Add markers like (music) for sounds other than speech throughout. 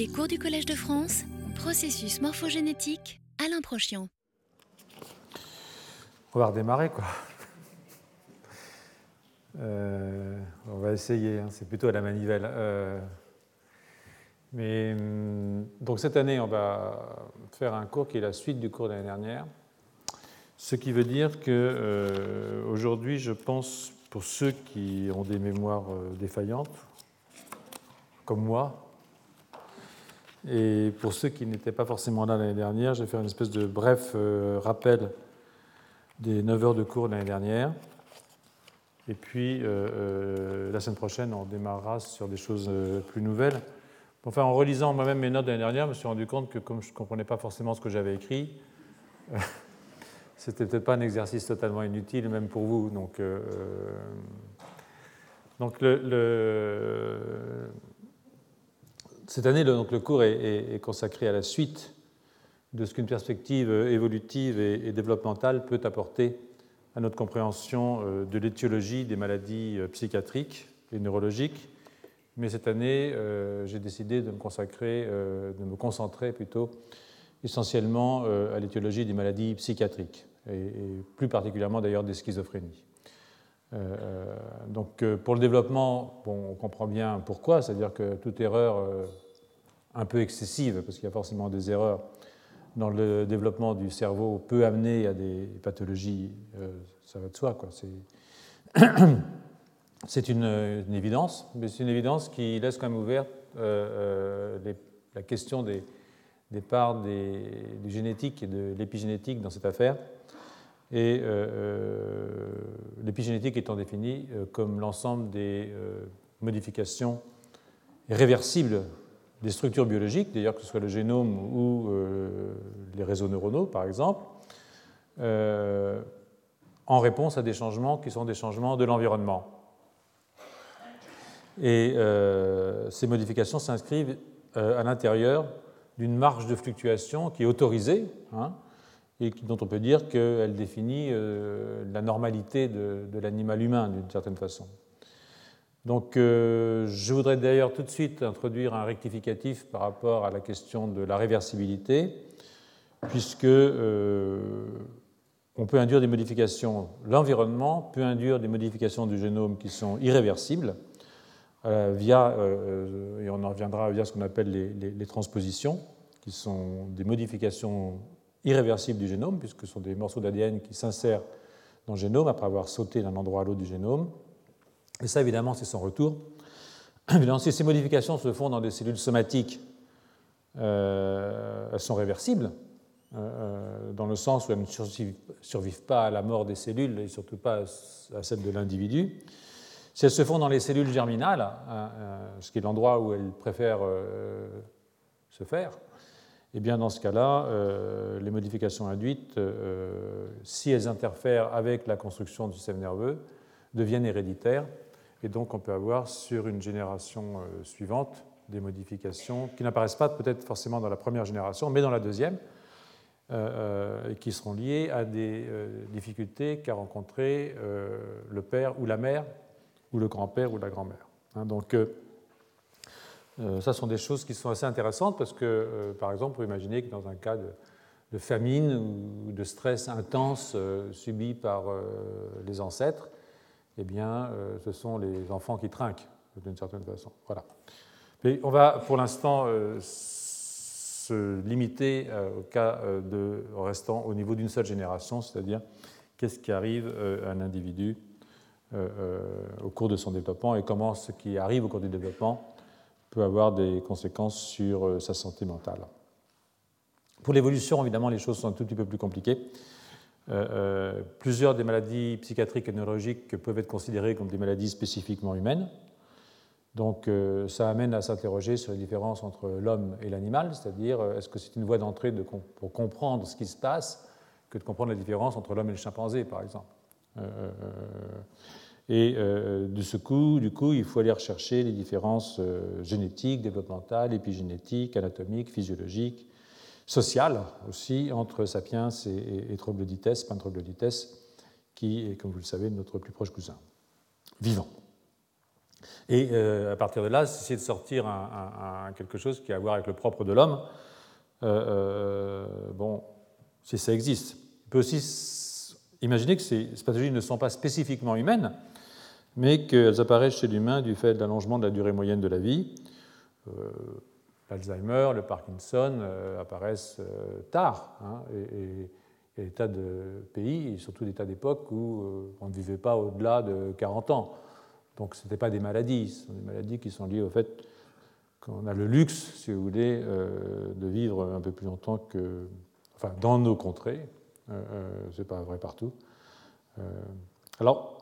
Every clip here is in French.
Les cours du Collège de France, processus morphogénétique, Alain Prochian. On va redémarrer, quoi. Euh, on va essayer, hein, c'est plutôt à la manivelle. Euh, mais hum, donc cette année, on va faire un cours qui est la suite du cours de l'année dernière. Ce qui veut dire que euh, aujourd'hui, je pense, pour ceux qui ont des mémoires défaillantes, comme moi, et pour ceux qui n'étaient pas forcément là l'année dernière, je vais faire une espèce de bref euh, rappel des 9 heures de cours de l'année dernière. Et puis, euh, euh, la semaine prochaine, on démarrera sur des choses plus nouvelles. Enfin, en relisant moi-même mes notes de l'année dernière, je me suis rendu compte que comme je ne comprenais pas forcément ce que j'avais écrit, (laughs) c'était peut-être pas un exercice totalement inutile, même pour vous. Donc, donc le, le cette année, le, donc, le cours est, consacré à la suite de ce qu'une perspective évolutive et, développementale peut apporter à notre compréhension euh, de l'étiologie des maladies euh, psychiatriques et neurologiques. Mais cette année, euh, j'ai décidé de me consacrer, de me concentrer plutôt essentiellement à l'étiologie des maladies psychiatriques, et, plus particulièrement d'ailleurs des schizophrénies. Donc pour le développement, on comprend bien pourquoi, c'est-à-dire que toute erreur un peu excessive, parce qu'il y a forcément des erreurs dans le développement du cerveau, peut amener à des pathologies, euh, ça va de soi. C'est (coughs) une, évidence, mais c'est une évidence qui laisse quand même ouverte euh, euh, la question des, des parts des, du génétique et de l'épigénétique dans cette affaire. Et l'épigénétique étant définie comme l'ensemble des modifications réversibles des structures biologiques, d'ailleurs que ce soit le génome ou euh, les réseaux neuronaux par exemple, euh, en réponse à des changements qui sont des changements de l'environnement. Et euh, ces modifications s'inscrivent à l'intérieur d'une marge de fluctuation qui est autorisée hein, et dont on peut dire qu'elle définit la normalité de l'animal humain d'une certaine façon. Donc, euh, je voudrais d'ailleurs tout de suite introduire un rectificatif par rapport à la question de la réversibilité, puisque euh, on peut induire des modifications, l'environnement peut induire des modifications du génome qui sont irréversibles, euh, via, et on en reviendra via ce qu'on appelle les, transpositions, qui sont des modifications irréversibles du génome, puisque ce sont des morceaux d'ADN qui s'insèrent dans le génome après avoir sauté d'un endroit à l'autre du génome et ça, évidemment, c'est son retour. (clears throat) Évidemment, si ces modifications se font dans des cellules somatiques, euh, elles sont réversibles, euh, euh, dans le sens où elles ne survivent, pas à la mort des cellules et surtout pas à celle de l'individu. Si elles se font dans les cellules germinales, hein, ce qui est l'endroit où elles préfèrent se faire, eh bien dans ce cas-là, les modifications induites, si elles interfèrent avec la construction du système nerveux, deviennent héréditaires et donc, on peut avoir sur une génération euh, suivante des modifications qui n'apparaissent pas peut-être forcément dans la première génération, mais dans la deuxième, euh, euh, qui seront liées à des difficultés qu'a rencontré le père ou la mère, ou le grand-père ou la grand-mère. Hein. donc, ça sont des choses qui sont assez intéressantes parce que, par exemple, vous imaginez que dans un cas de, famine ou de stress intense subi par les ancêtres, eh bien, euh, ce sont les enfants qui trinquent, d'une certaine façon. Voilà. On va, pour l'instant, euh, se limiter euh, au cas de restant au niveau d'une seule génération, c'est-à-dire qu'est-ce qui arrive à un individu au cours de son développement et comment ce qui arrive au cours du développement peut avoir des conséquences sur sa santé mentale. Pour l'évolution, évidemment, les choses sont un tout petit peu plus compliquées. Euh, euh, plusieurs des maladies psychiatriques et neurologiques peuvent être considérées comme des maladies spécifiquement humaines. Donc euh, ça amène à s'interroger sur les différences entre l'homme et l'animal, c'est-à-dire est-ce que c'est une voie d'entrée pour comprendre ce qui se passe que de comprendre la différence entre l'homme et le chimpanzé, par exemple. Et de ce coup, du coup, il faut aller rechercher les différences génétiques, développementales, épigénétiques, anatomiques, physiologiques, sociale aussi entre Sapiens et, et Troglodytes, Troglodytes, qui est, comme vous le savez, notre plus proche cousin, vivant. Et à partir de là, essayer de sortir quelque chose qui a à voir avec le propre de l'homme. bon, si ça existe. On peut aussi imaginer que ces pathologies ne sont pas spécifiquement humaines, mais qu'elles apparaissent chez l'humain du fait de l'allongement de la durée moyenne de la vie. Euh, L'Alzheimer, le Parkinson euh, apparaissent euh, tard. Hein, et, il y a des tas de pays, et surtout des tas d'époques où on ne vivait pas au-delà de 40 ans. Donc ce n'étaient pas des maladies, ce sont des maladies qui sont liées au fait qu'on a le luxe, si vous voulez, de vivre un peu plus longtemps que. Enfin, dans nos contrées, ce n'est pas vrai partout. alors,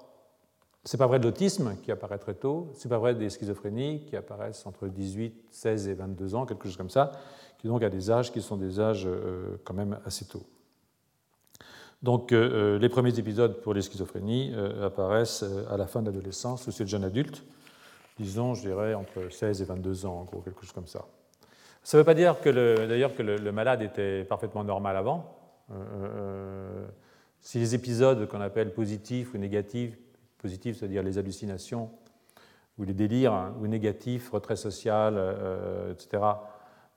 ce n'est pas vrai de l'autisme qui apparaît très tôt, ce n'est pas vrai des schizophrénies qui apparaissent entre 18, 16 et 22 ans, quelque chose comme ça, qui donc a des âges qui sont des âges euh, quand même assez tôt. Donc euh, euh, les premiers épisodes pour les schizophrénies apparaissent à la fin de l'adolescence ou c'est le jeune adulte, disons, je dirais, entre 16 et 22 ans, en gros, quelque chose comme ça. Ça ne veut pas dire que d'ailleurs que le, malade était parfaitement normal avant. si les épisodes qu'on appelle positifs ou négatifs positifs, c'est-à-dire les hallucinations ou les délires, hein, ou négatifs, retrait social, euh, etc.,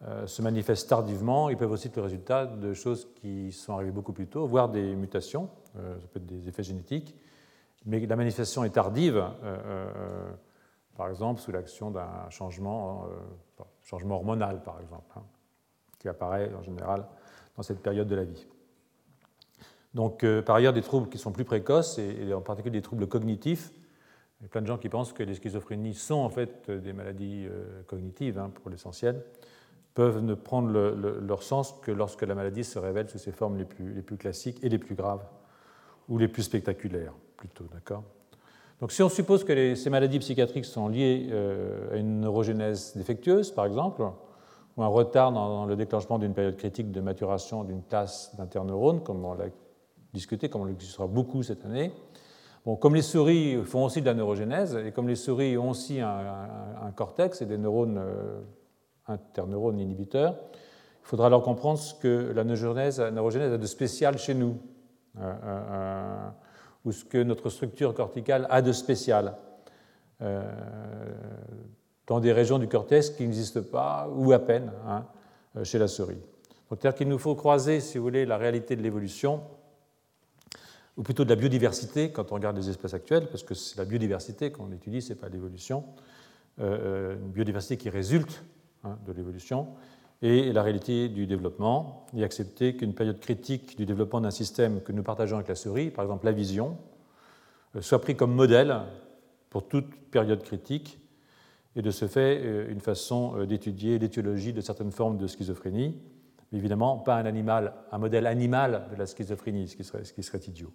euh, se manifestent tardivement. Ils peuvent aussi être le résultat de choses qui sont arrivées beaucoup plus tôt, voire des mutations, euh, ça peut être des effets génétiques, mais la manifestation est tardive, par exemple sous l'action d'un changement, changement hormonal, par exemple, hein, qui apparaît en général dans cette période de la vie. Donc, euh, par ailleurs, des troubles qui sont plus précoces, et, en particulier des troubles cognitifs. Il y a plein de gens qui pensent que les schizophrénies sont en fait des maladies euh, cognitives, hein, pour l'essentiel, peuvent ne prendre leur sens que lorsque la maladie se révèle sous ses formes les plus, classiques et les plus graves, ou les plus spectaculaires, plutôt. D'accord? Donc, si on suppose que ces maladies psychiatriques sont liées euh, à une neurogénèse défectueuse, par exemple, ou un retard dans, le déclenchement d'une période critique de maturation d'une classe d'interneurones, comme on l'a discuter, comme on l'existera beaucoup cette année. Bon, comme les souris font aussi de la neurogénèse, et comme les souris ont aussi un, cortex et des neurones, euh, interneurones inhibiteurs, il faudra alors comprendre ce que la neurogénèse, a de spécial chez nous, euh, euh, ou ce que notre structure corticale a de spécial dans des régions du cortex qui n'existent pas, ou à peine, hein, chez la souris. C'est-à-dire qu'il nous faut croiser, si vous voulez, la réalité de l'évolution ou plutôt de la biodiversité quand on regarde les espèces actuelles, parce que c'est la biodiversité qu'on étudie, ce n'est pas l'évolution, euh, euh, une biodiversité qui résulte hein, de l'évolution, et la réalité du développement, et accepter qu'une période critique du développement d'un système que nous partageons avec la souris, par exemple la vision, euh, soit pris comme modèle pour toute période critique, et de ce fait une façon d'étudier l'étiologie de certaines formes de schizophrénie, évidemment pas un animal, un modèle animal de la schizophrénie, ce qui serait, idiot.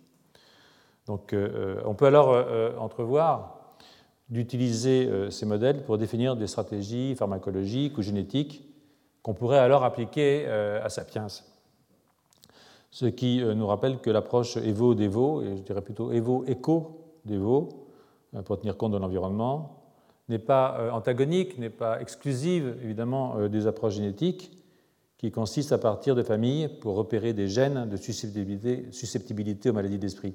Donc euh, on peut alors euh, entrevoir d'utiliser euh, ces modèles pour définir des stratégies pharmacologiques ou génétiques qu'on pourrait alors appliquer à Sapiens. Ce qui nous rappelle que l'approche Evo-Devo, et je dirais plutôt Evo-Eco-Devo, pour tenir compte de l'environnement, n'est pas antagonique, n'est pas exclusive évidemment des approches génétiques, qui consiste à partir de familles pour repérer des gènes de susceptibilité, aux maladies d'esprit.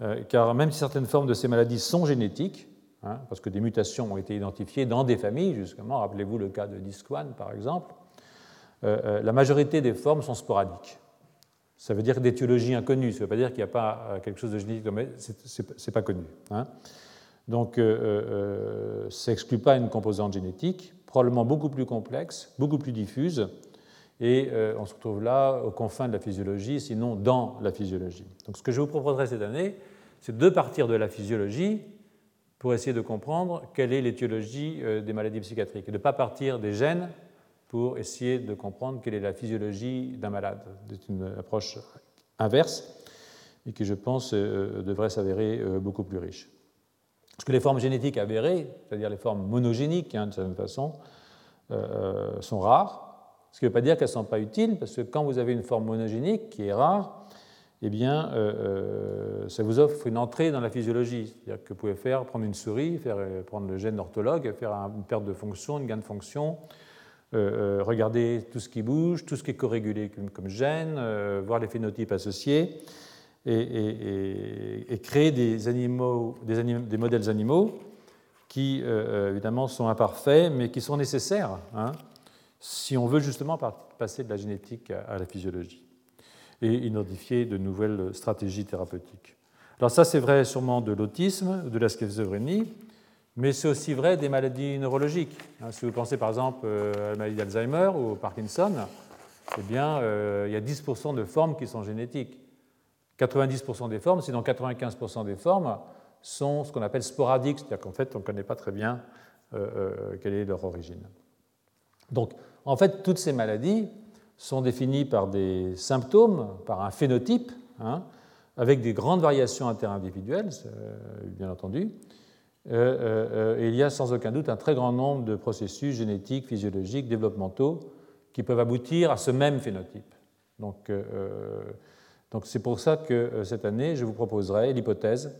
Euh, car même si certaines formes de ces maladies sont génétiques, hein, parce que des mutations ont été identifiées dans des familles, justement, rappelez-vous le cas de DISC1 par exemple, euh, euh, la majorité des formes sont sporadiques. Ça veut dire d'étiologie inconnue, ça ne veut pas dire qu'il n'y a pas quelque chose de génétique, mais ce n'est pas connu. Hein. Donc, ça n'exclut pas une composante génétique, probablement beaucoup plus complexe, beaucoup plus diffuse, et euh, on se retrouve là aux confins de la physiologie, sinon dans la physiologie. Donc ce que je vous proposerai cette année, c'est de partir de la physiologie pour essayer de comprendre quelle est l'étiologie euh, des maladies psychiatriques, et de ne pas partir des gènes pour essayer de comprendre quelle est la physiologie d'un malade. C'est une approche inverse et qui, je pense, euh, devrait s'avérer beaucoup plus riche. Parce que les formes génétiques avérées, c'est-à-dire les formes monogéniques, hein, de certaine façon, sont rares, ce qui ne veut pas dire qu'elles ne sont pas utiles, parce que quand vous avez une forme monogénique qui est rare, eh bien, euh, euh, ça vous offre une entrée dans la physiologie. C'est-à-dire que vous pouvez faire, prendre une souris, faire, euh, prendre le gène orthologue, faire une perte de fonction, une gain de fonction, regarder tout ce qui bouge, tout ce qui est corrégulé comme, gène, voir les phénotypes associés, et, créer des, animaux, des, des modèles animaux qui évidemment sont imparfaits, mais qui sont nécessaires hein, si on veut justement passer de la génétique à la physiologie et identifier de nouvelles stratégies thérapeutiques. Alors ça, c'est vrai sûrement de l'autisme, de la schizophrénie, mais c'est aussi vrai des maladies neurologiques. Hein, si vous pensez par exemple à la maladie d'Alzheimer ou au Parkinson, eh bien, il y a 10% de formes qui sont génétiques. 90% des formes, sinon 95% des formes, sont ce qu'on appelle sporadiques, c'est-à-dire qu'en fait, on ne connaît pas très bien euh, euh, quelle est leur origine. Donc, en fait, toutes ces maladies sont définies par des symptômes, par un phénotype, hein, avec des grandes variations interindividuelles, euh, bien entendu. et il y a sans aucun doute un très grand nombre de processus génétiques, physiologiques, développementaux qui peuvent aboutir à ce même phénotype. Donc, donc c'est pour ça que euh, cette année, je vous proposerai l'hypothèse,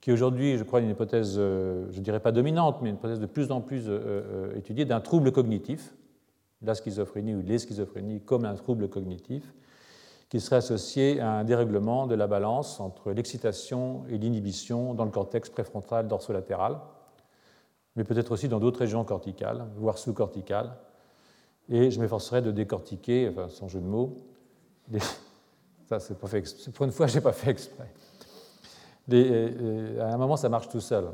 qui aujourd'hui, je crois, est une hypothèse, euh, je ne dirais pas dominante, mais une hypothèse de plus en plus euh, étudiée, d'un trouble cognitif, la schizophrénie ou les schizophrénies comme un trouble cognitif, qui serait associé à un dérèglement de la balance entre l'excitation et l'inhibition dans le cortex préfrontal dorsolatéral, mais peut-être aussi dans d'autres régions corticales, voire sous-corticales. Et je m'efforcerai de décortiquer, enfin, sans jeu de mots, (laughs) ça, c'est pas fait Pour une fois, je n'ai pas fait exprès. Euh, euh, à un moment, ça marche tout seul.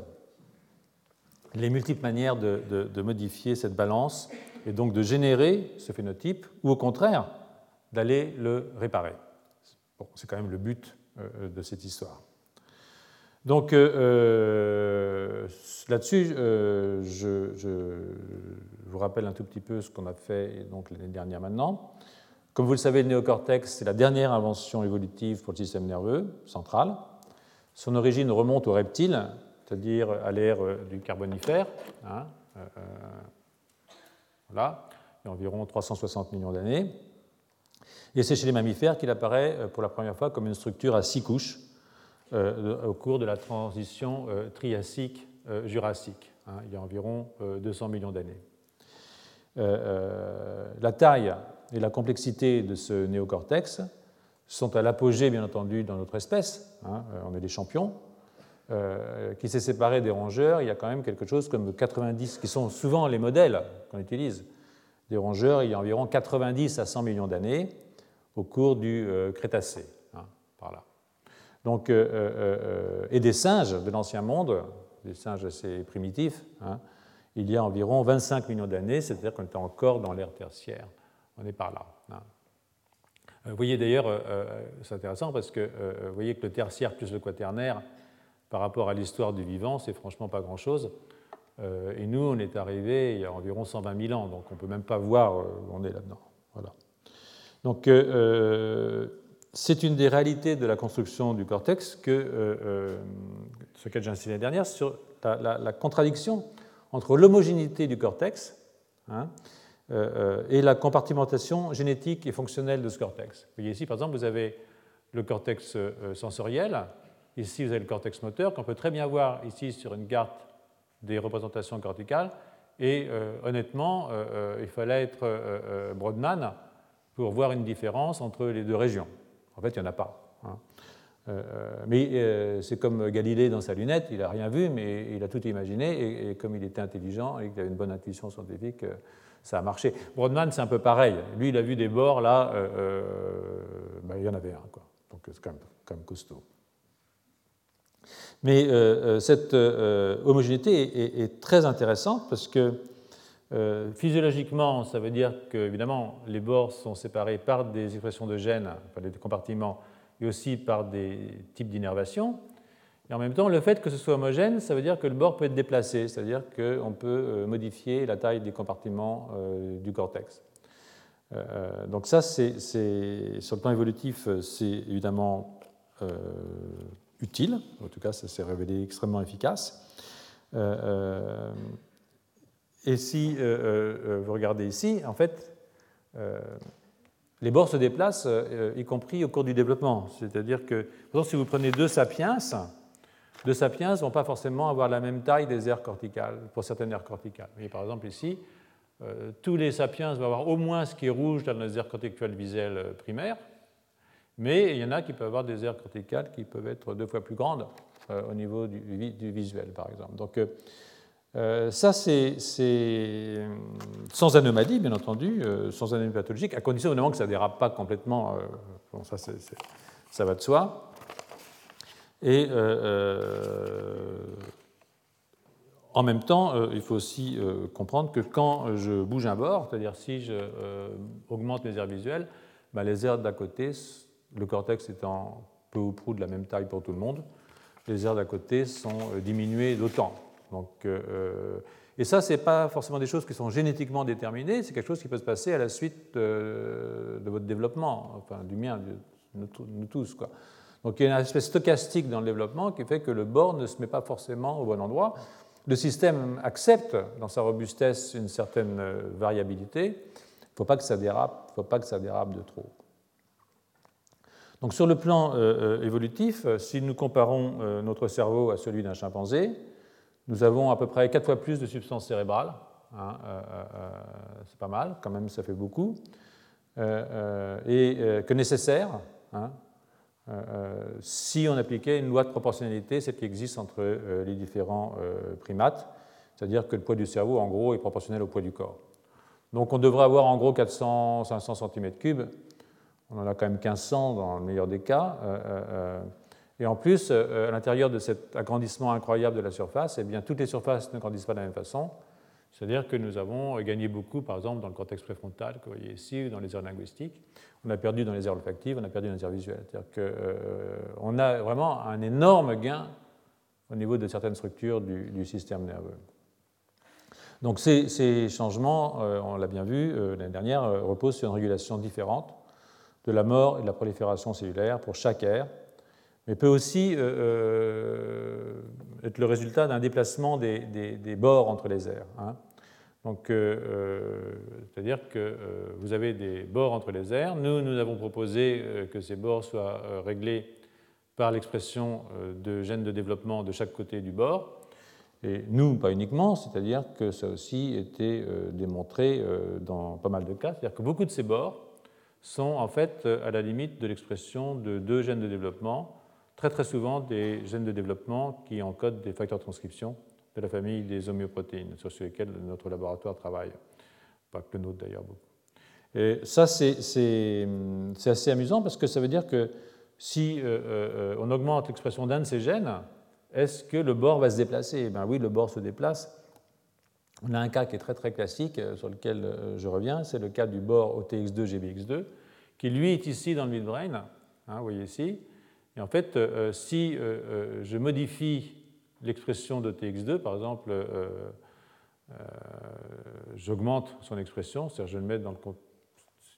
Les multiples manières de, modifier cette balance et donc de générer ce phénotype, ou au contraire, d'aller le réparer. Bon, c'est quand même le but euh, de cette histoire. Donc là-dessus, je, vous rappelle un tout petit peu ce qu'on a fait l'année dernière maintenant. Comme vous le savez, le néocortex, c'est la dernière invention évolutive pour le système nerveux central. Son origine remonte aux reptiles, c'est-à-dire à l'ère du Carbonifère. Hein, euh, euh, il y a environ 360 millions d'années. Et c'est chez les mammifères qu'il apparaît euh, pour la première fois comme une structure à six couches au cours de la transition triassique-jurassique, hein, il y a environ 200 millions d'années. la taille et la complexité de ce néocortex sont à l'apogée, bien entendu, dans notre espèce. Hein, euh, on est des champions. Euh, qui s'est séparé des rongeurs, il y a quand même quelque chose comme 90, qui sont souvent les modèles qu'on utilise. Des rongeurs, il y a environ 90 à 100 millions d'années au cours du euh, Crétacé. Hein, par là. Donc, et des singes de l'Ancien Monde, des singes assez primitifs, hein, il y a environ 25 millions d'années, c'est-à-dire qu'on était encore dans l'ère tertiaire on est par là. Hein. Euh, vous voyez d'ailleurs, euh, euh, c'est intéressant parce que vous voyez que le tertiaire plus le quaternaire, par rapport à l'histoire du vivant, c'est franchement pas grand-chose. et nous, on est arrivé il y a environ 120 000 ans, donc on ne peut même pas voir où on est là-dedans. Voilà. Donc, c'est une des réalités de la construction du cortex que, ce que j'ai insisté l'année dernière, sur la, contradiction entre l'homogénéité du cortex, hein, euh, euh, et la compartimentation génétique et fonctionnelle de ce cortex. Vous voyez ici, par exemple, vous avez le cortex euh, sensoriel, ici vous avez le cortex moteur, qu'on peut très bien voir ici sur une carte des représentations corticales, et honnêtement, il fallait être Brodmann pour voir une différence entre les deux régions. En fait, il n'y en a pas. Hein. mais c'est comme Galilée dans sa lunette, il n'a rien vu, mais il a tout imaginé, et, comme il était intelligent et qu'il avait une bonne intuition scientifique, ça a marché. Brodmann, c'est un peu pareil. Lui, il a vu des bords, là, euh, euh, ben, il y en avait un. Donc c'est quand même, costaud. Mais euh, cette homogénéité est, très intéressante parce que physiologiquement, ça veut dire que, évidemment, les bords sont séparés par des expressions de gènes, par des compartiments, et aussi par des types d'innervation. Et en même temps, le fait que ce soit homogène, ça veut dire que le bord peut être déplacé, c'est-à-dire qu'on peut euh, modifier la taille des compartiments euh, du cortex. Euh, donc ça, c'est, sur le plan évolutif, c'est évidemment utile. En tout cas, ça s'est révélé extrêmement efficace. et si vous regardez ici, en fait, les bords se déplacent, y compris au cours du développement. C'est-à-dire que, par exemple, si vous prenez deux sapiens, de sapiens ne vont pas forcément avoir la même taille des aires corticales, pour certaines aires corticales. par exemple, ici, euh, tous les sapiens vont avoir au moins ce qui est rouge dans les aires corticales visuelles euh, primaires, mais il y en a qui peuvent avoir des aires corticales qui peuvent être deux fois plus grandes euh, au niveau du, visuel, par exemple. Donc, ça, c'est sans anomalie, bien entendu, sans anomalie pathologique, à condition évidemment que ça ne dérape pas complètement. bon, ça, ça va de soi. Et en même temps, euh, il faut aussi euh, comprendre que quand je bouge un bord, c'est-à-dire si je euh, les aires visuelles, bah, les aires d'à côté, le cortex étant peu ou prou de la même taille pour tout le monde, les aires d'à côté sont diminuées d'autant. et ça, ce n'est pas forcément des choses qui sont génétiquement déterminées, c'est quelque chose qui peut se passer à la suite de, votre développement, enfin du mien, de nous, tous. Donc il y a une espèce stochastique dans le développement qui fait que le bord ne se met pas forcément au bon endroit. Le système accepte dans sa robustesse une certaine euh, variabilité. Il ne faut pas que ça dérape, faut pas que ça dérape de trop. Donc sur le plan euh, euh, évolutif, si nous comparons notre cerveau à celui d'un chimpanzé, nous avons à peu près quatre fois plus de substance cérébrale. Hein, c'est pas mal, quand même, ça fait beaucoup. et que nécessaire. Hein, euh, euh, si on appliquait une loi de proportionnalité, celle qui existe entre euh, les différents primates, c'est-à-dire que le poids du cerveau, en gros, est proportionnel au poids du corps. Donc on devrait avoir en gros 400-500 cm3. On en a quand même 1500 dans le meilleur des cas. Et en plus, à l'intérieur de cet agrandissement incroyable de la surface, eh bien, toutes les surfaces ne grandissent pas de la même façon. C'est-à-dire que nous avons gagné beaucoup, par exemple, dans le cortex préfrontal, que vous voyez ici, ou dans les aires linguistiques. On a perdu dans les aires olfactives, on a perdu dans les aires visuelles. C'est-à-dire qu'on euh, a vraiment un énorme gain au niveau de certaines structures du, système nerveux. Donc ces, changements, euh, on l'a bien vu euh, l'année dernière, reposent sur une régulation différente de la mort et de la prolifération cellulaire pour chaque aire, mais peut aussi être le résultat d'un déplacement des, bords entre les aires. Hein. Donc, euh, euh, c'est-à-dire que euh, vous avez des bords entre les aires. Nous, nous avons proposé que ces bords soient réglés par l'expression de gènes de développement de chaque côté du bord. Et nous, pas uniquement, c'est-à-dire que ça a aussi été démontré dans pas mal de cas. C'est-à-dire que beaucoup de ces bords sont en fait à la limite de l'expression de deux gènes de développement, très très souvent des gènes de développement qui encodent des facteurs de transcription de la famille des homéoprotéines, sur lesquelles notre laboratoire travaille. Pas que le nôtre d'ailleurs, beaucoup. Et ça, c'est assez amusant parce que ça veut dire que si euh, euh, on augmente l'expression d'un de ces gènes, est-ce que le bord va se déplacer? Ben oui, le bord se déplace. On a un cas qui est très très classique euh, sur lequel je reviens, c'est le cas du bord OTX2-GBX2, qui lui est ici dans le midbrain, hein, vous voyez ici. Et en fait, si je modifie l'expression de TX2, par exemple, euh, euh, j'augmente son expression, c'est-à-dire je le mets dans le,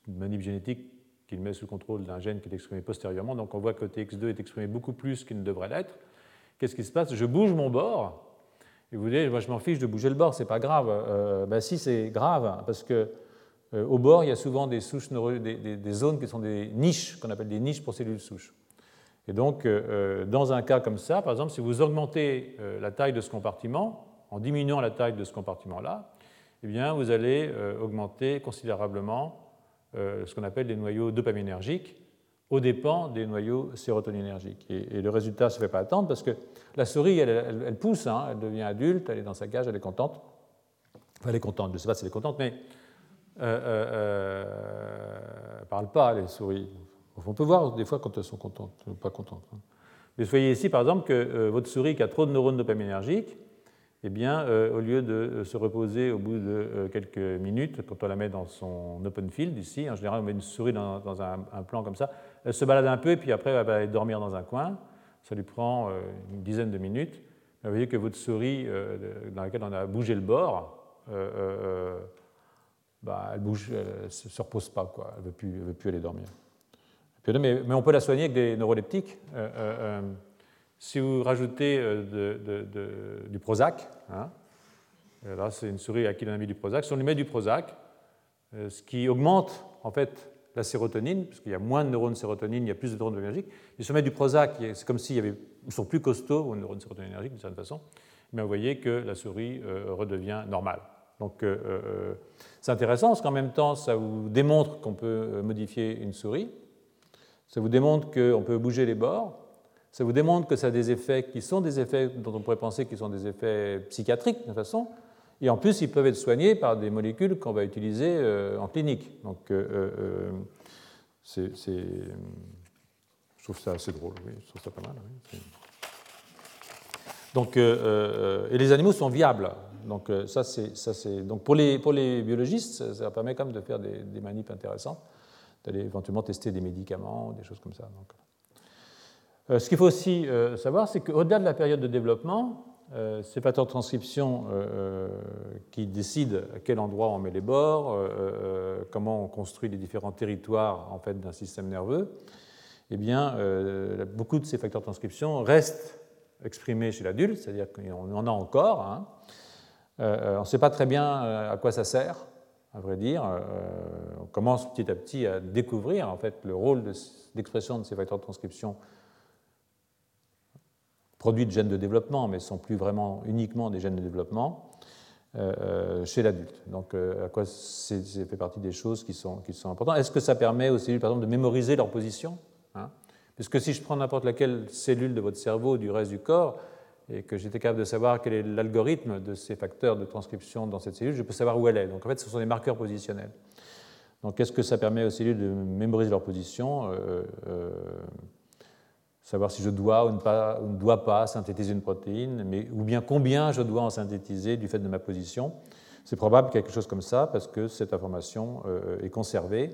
une manip génétique qui le met sous contrôle d'un gène qui est exprimé postérieurement. Donc on voit que TX2 est exprimé beaucoup plus qu'il ne devrait l'être. Qu'est-ce qui se passe? Je bouge mon bord. Et vous dites, moi je m'en fiche de bouger le bord, c'est pas grave. Euh, ben si, c'est grave, parce que au bord, il y a souvent des, souches des, des, zones qui sont des niches, qu'on appelle des niches pour cellules souches. Et donc, euh, euh, dans un cas comme ça, par exemple, si vous augmentez euh, la taille de ce compartiment, en diminuant la taille de ce compartiment-là, eh bien, vous allez augmenter considérablement ce qu'on appelle les noyaux dopaminergiques aux dépens des noyaux sérotoninergiques. Et, le résultat ne se fait pas attendre parce que la souris, elle, pousse, hein, elle devient adulte, elle est dans sa cage, elle est contente. Enfin, elle est contente, je ne sais pas si elle est contente, mais euh, ne parle pas, les souris. On peut voir des fois quand elles sont contentes ou pas contentes. Hein. Mais vous voyez ici, par exemple, que euh, votre souris qui a trop de neurones dopaminergiques, eh bien, euh, au lieu de euh, se reposer au bout de quelques minutes, quand on la met dans son open field, ici, en général, on met une souris dans, un, plan comme ça, elle se balade un peu et puis après, elle va aller dormir dans un coin. Ça lui prend une dizaine de minutes. vous voyez que votre souris, dans laquelle on a bougé le bord, bah, elle ne se repose pas, quoi. elle ne veut plus aller dormir. Mais, on peut la soigner avec des neuroleptiques. Euh, euh, euh, si vous rajoutez du Prozac, hein, là c'est une souris à qui on a mis du Prozac, si on lui met du Prozac, ce qui augmente en fait la sérotonine, parce qu'il y a moins de neurones sérotonine, il y a plus de neurones dopaminergiques. Si on met du Prozac, c'est comme s'il y ils sont plus costauds, vos neurones sérotoninergiques d'une certaine façon, mais vous voyez que la souris redevient normale. Donc c'est intéressant parce qu'en même temps, ça vous démontre qu'on peut modifier une souris. Ça vous démontre qu'on peut bouger les bords. Ça vous démontre que ça a des effets qui sont des effets dont on pourrait penser qu'ils sont des effets psychiatriques de toute façon, et en plus ils peuvent être soignés par des molécules qu'on va utiliser euh, en clinique. Donc euh, c'est, je trouve ça assez drôle, oui, je trouve ça pas mal. Donc, et les animaux sont viables. Donc, ça, donc pour, les, biologistes, ça, permet quand même de faire des, des manips intéressantes, d'aller éventuellement tester des médicaments, des choses comme ça. Euh, ce qu'il faut aussi euh, savoir, c'est qu'au-delà de la période de développement, euh, ces facteurs de transcription qui décident à quel endroit on met les bords, comment on construit les différents territoires en fait, d'un système nerveux, eh bien, beaucoup de ces facteurs de transcription restent exprimés chez l'adulte, c'est-à-dire qu'on en a encore. Hein. on ne sait pas très bien à quoi ça sert, à vrai dire. on commence petit à petit à découvrir en fait, le rôle d'expression de ces facteurs de transcription produits de gènes de développement, mais sont plus vraiment uniquement des gènes de développement euh, euh, chez l'adulte. Donc, euh, à quoi c'est fait partie des choses qui sont, qui sont importantes. Est-ce que ça permet aux cellules, par exemple, de mémoriser leur position hein? Puisque si je prends n'importe laquelle cellule de votre cerveau du reste du corps, et que j'étais capable de savoir quel est l'algorithme de ces facteurs de transcription dans cette cellule, je peux savoir où elle est. Donc, en fait, ce sont des marqueurs positionnels. Donc, qu'est-ce que ça permet aux cellules de mémoriser leur position? Savoir si je dois ou ne, dois pas synthétiser une protéine, mais, ou bien combien je dois en synthétiser du fait de ma position. C'est probable quelque chose comme ça, parce que cette information euh, est conservée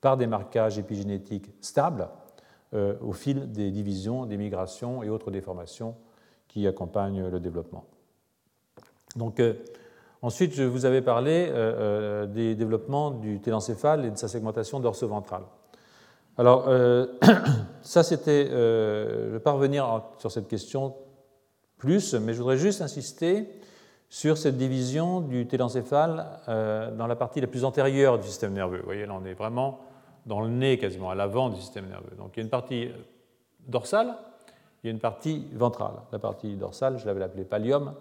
par des marquages épigénétiques stables euh, au fil des divisions, des migrations et autres déformations qui accompagnent le développement. Donc, euh, ensuite, je vous avais parlé des développements du télencéphale et de sa segmentation dorso-ventrale. Alors, euh, (clears throat) ça, c'était. Euh, je vais pas revenir sur cette question plus, mais je voudrais juste insister sur cette division du télencéphale euh, dans la partie la plus antérieure du système nerveux. Vous voyez, là, on est vraiment dans le nez, quasiment à l'avant du système nerveux. Donc, il y a une partie dorsale, il y a une partie ventrale. La partie dorsale, je l'avais appelée pallium,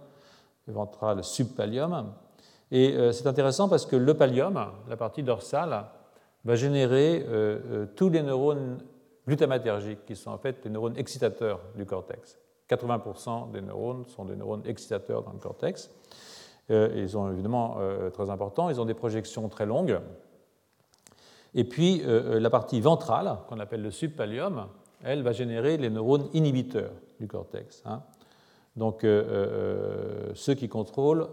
ventrale subpallium. Et c'est intéressant parce que le pallium, la partie dorsale, va générer euh, euh, tous les neurones glutamatergiques, qui sont en fait les neurones excitateurs du cortex. 80% des neurones sont des neurones excitateurs dans le cortex. Euh, ils sont évidemment très importants, ils ont des projections très longues. Et puis la partie ventrale, qu'on appelle le subpallium, elle va générer les neurones inhibiteurs du cortex. Hein. Donc ceux qui contrôlent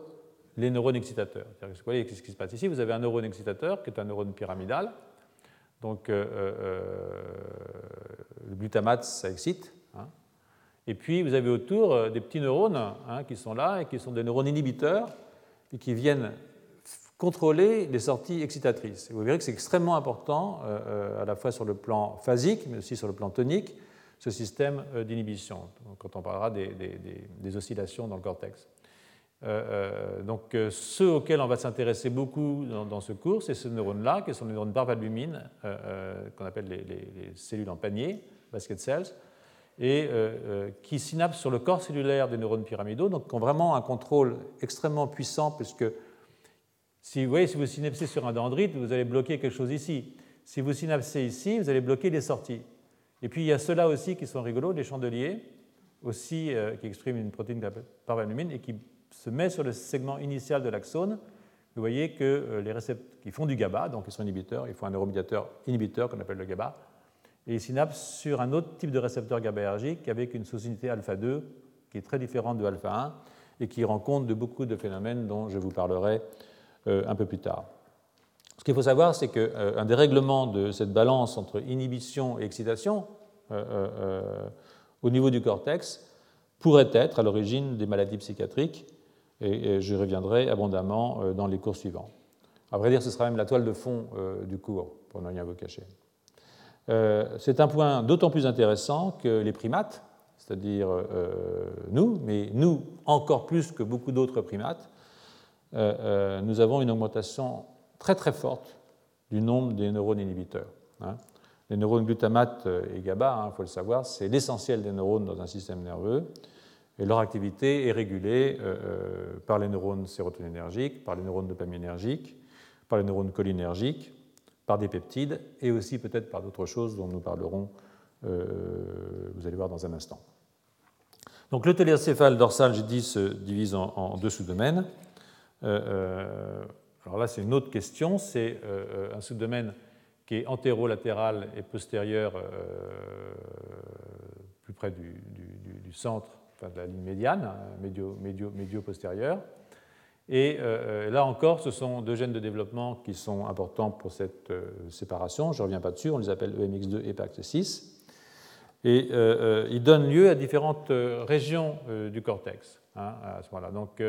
les neurones excitateurs. Vous voyez ce qui se passe ici? Vous avez un neurone excitateur qui est un neurone pyramidal. Donc euh, euh, euh, le glutamate, ça excite. Hein. Et puis vous avez autour des petits neurones hein, qui sont là et qui sont des neurones inhibiteurs et qui viennent contrôler les sorties excitatrices. vous verrez que c'est extrêmement important, à la fois sur le plan phasique, mais aussi sur le plan tonique, ce système d'inhibition, quand on parlera des oscillations dans le cortex. Euh, euh, donc, euh, ceux auxquels on va s'intéresser beaucoup dans, ce cours, c'est ce neurone-là, qui sont les neurones parvalbumines, qu'on appelle les, cellules en panier, basket cells, et qui synapsent sur le corps cellulaire des neurones pyramidaux, donc qui ont vraiment un contrôle extrêmement puissant, puisque si vous voyez, si vous synapsez sur un dendrite, vous allez bloquer quelque chose ici. Si vous synapsez ici, vous allez bloquer les sorties. Et puis il y a ceux-là aussi qui sont rigolos, les chandeliers, aussi qui expriment une protéine parvalbumine et qui se met sur le segment initial de l'axone, vous voyez que euh, les récepteurs qui font du GABA, donc ils sont inhibiteurs, il faut un neuromédiateur inhibiteur qu'on appelle le GABA, et ils synapsent sur un autre type de récepteur GABAergique avec une sous-unité alpha 2 qui est très différente de alpha 1 et qui rend compte de beaucoup de phénomènes dont je vous parlerai euh, un peu plus tard. Ce qu'il faut savoir, c'est qu'un euh, dérèglement de cette balance entre inhibition et excitation au niveau du cortex pourrait être à l'origine des maladies psychiatriques et je reviendrai abondamment euh, dans les cours suivants. À vrai dire, ce sera même la toile de fond euh, du cours, pour ne rien vous cacher. Euh, c'est un point d'autant plus intéressant que les primates, c'est-à-dire nous, mais nous encore plus que beaucoup d'autres primates, nous avons une augmentation très très forte du nombre des neurones inhibiteurs. Hein. Les neurones glutamate et GABA, il hein, faut le savoir, c'est l'essentiel des neurones dans un système nerveux. Et leur activité est régulée euh, euh, par les neurones sérotoninergiques, par les neurones dopaminergiques, par les neurones cholinergiques, par des peptides et aussi peut-être par d'autres choses dont nous parlerons vous allez voir dans un instant. Donc le télécéphale dorsal, j'ai dit, se divise en, deux sous-domaines. alors là, c'est une autre question. C'est un sous-domaine qui est antérolatéral et postérieur plus près du, centre, enfin de la ligne médiane, hein, médio-postérieure. Et euh, là encore, ce sont deux gènes de développement qui sont importants pour cette euh, séparation. Je ne reviens pas dessus, on les appelle EMX2 et PAX6. Et euh, ils donnent lieu à différentes régions du cortex hein, à ce moment-là. Donc,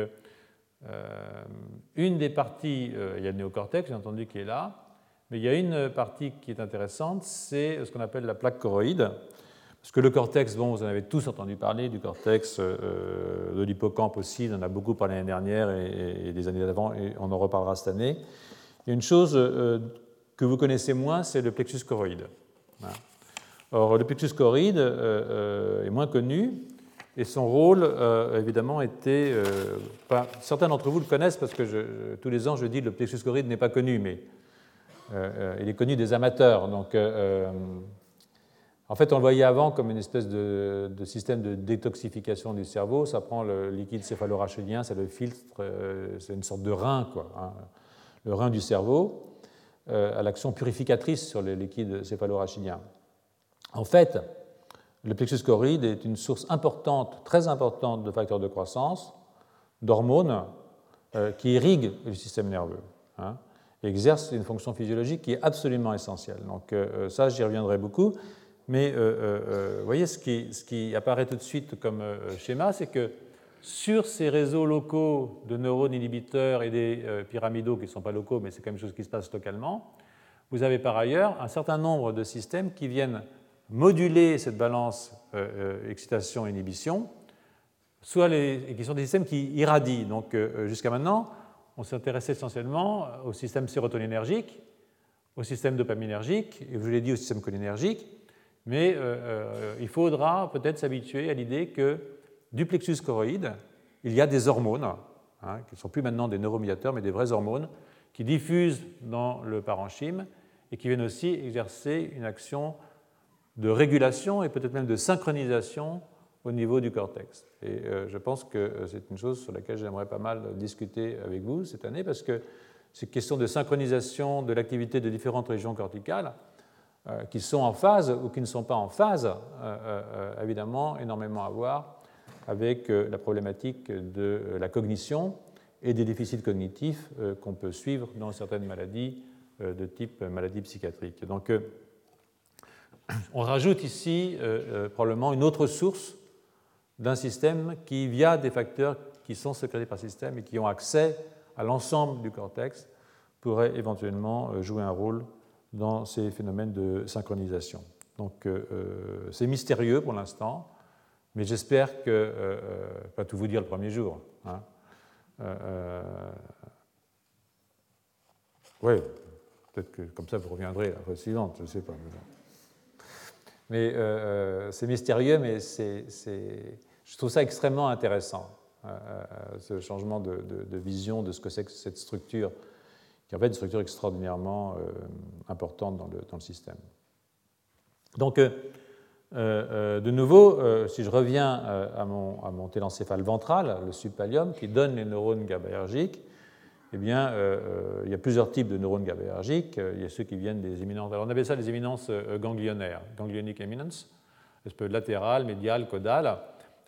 une des parties, il y a le néocortex, bien entendu, qui est là, mais il y a une partie qui est intéressante, c'est ce qu'on appelle la plaque choroïde. Parce que le cortex, bon, vous en avez tous entendu parler, du cortex, euh, de l'hippocampe aussi, on en a beaucoup parlé l'année dernière et, des années d'avant, et on en reparlera cette année. Il y a une chose euh, que vous connaissez moins, c'est le plexus choroïde. Or, le plexus choroïde euh, est moins connu, et son rôle, évidemment, était. certains d'entre vous le connaissent parce que tous les ans, je dis que le plexus choroïde n'est pas connu, mais il est connu des amateurs. Donc, en fait, on le voyait avant comme une espèce de, système de détoxification du cerveau. Ça prend le liquide céphalorachidien, ça le filtre, euh, c'est une sorte de rein, quoi, hein. le rein du cerveau, euh, à l'action purificatrice sur le liquide céphalorachidien. En fait, le plexus choroïde est une source importante, très importante de facteurs de croissance, d'hormones euh, qui irriguent le système nerveux. Hein, exerce une fonction physiologique qui est absolument essentielle. Donc ça, j'y reviendrai beaucoup. Mais euh, euh, euh, vous voyez, ce qui, apparaît tout de suite comme schéma, c'est que sur ces réseaux locaux de neurones inhibiteurs et des pyramidaux qui ne sont pas locaux, mais c'est quand même chose qui se passe localement, vous avez par ailleurs un certain nombre de systèmes qui viennent moduler cette balance excitation-inhibition, soit qui sont des systèmes qui irradient. Donc jusqu'à maintenant, on s'intéressait essentiellement au système sérotoninergique, au système dopaminergique, et je l'ai dit au système cholinergique, mais euh, euh, il faudra peut-être s'habituer à l'idée que du plexus choroïde, il y a des hormones, hein, qui ne sont plus maintenant des neuromédiateurs, mais des vraies hormones, qui diffusent dans le parenchyme et qui viennent aussi exercer une action de régulation et peut-être même de synchronisation au niveau du cortex. Et euh, je pense que c'est une chose sur laquelle j'aimerais pas mal discuter avec vous cette année, parce que ces questions de synchronisation de l'activité de différentes régions corticales, qui sont en phase ou qui ne sont pas en phase, euh, euh, évidemment, énormément à voir avec la problématique de la cognition et des déficits cognitifs qu'on peut suivre dans certaines maladies de type maladie psychiatrique. Donc, (clears throat) on rajoute ici probablement une autre source d'un système qui, via des facteurs qui sont sécrétés par système et qui ont accès à l'ensemble du cortex, pourrait éventuellement jouer un rôle dans ces phénomènes de synchronisation. Donc euh, euh, c'est mystérieux pour l'instant, mais j'espère que, euh, pas tout vous dire le premier jour. Hein, oui, peut-être que comme ça vous reviendrez la fois suivante, je ne sais pas. Mais c'est mystérieux, mais c'est, je trouve ça extrêmement intéressant, ce changement de, de, vision de ce que c'est que cette structure qui en fait une structure extraordinairement euh, importante dans le, dans le, système. Donc, euh, euh, de nouveau, si je reviens à mon, à mon télencéphale ventral, le subpallium, qui donne les neurones GABAergiques, eh bien, il y a plusieurs types de neurones GABAergiques. Il y a ceux qui viennent des éminences. Alors, on appelle ça les éminences ganglionnaires, ganglionic eminence, peu latérales, médiales, caudales.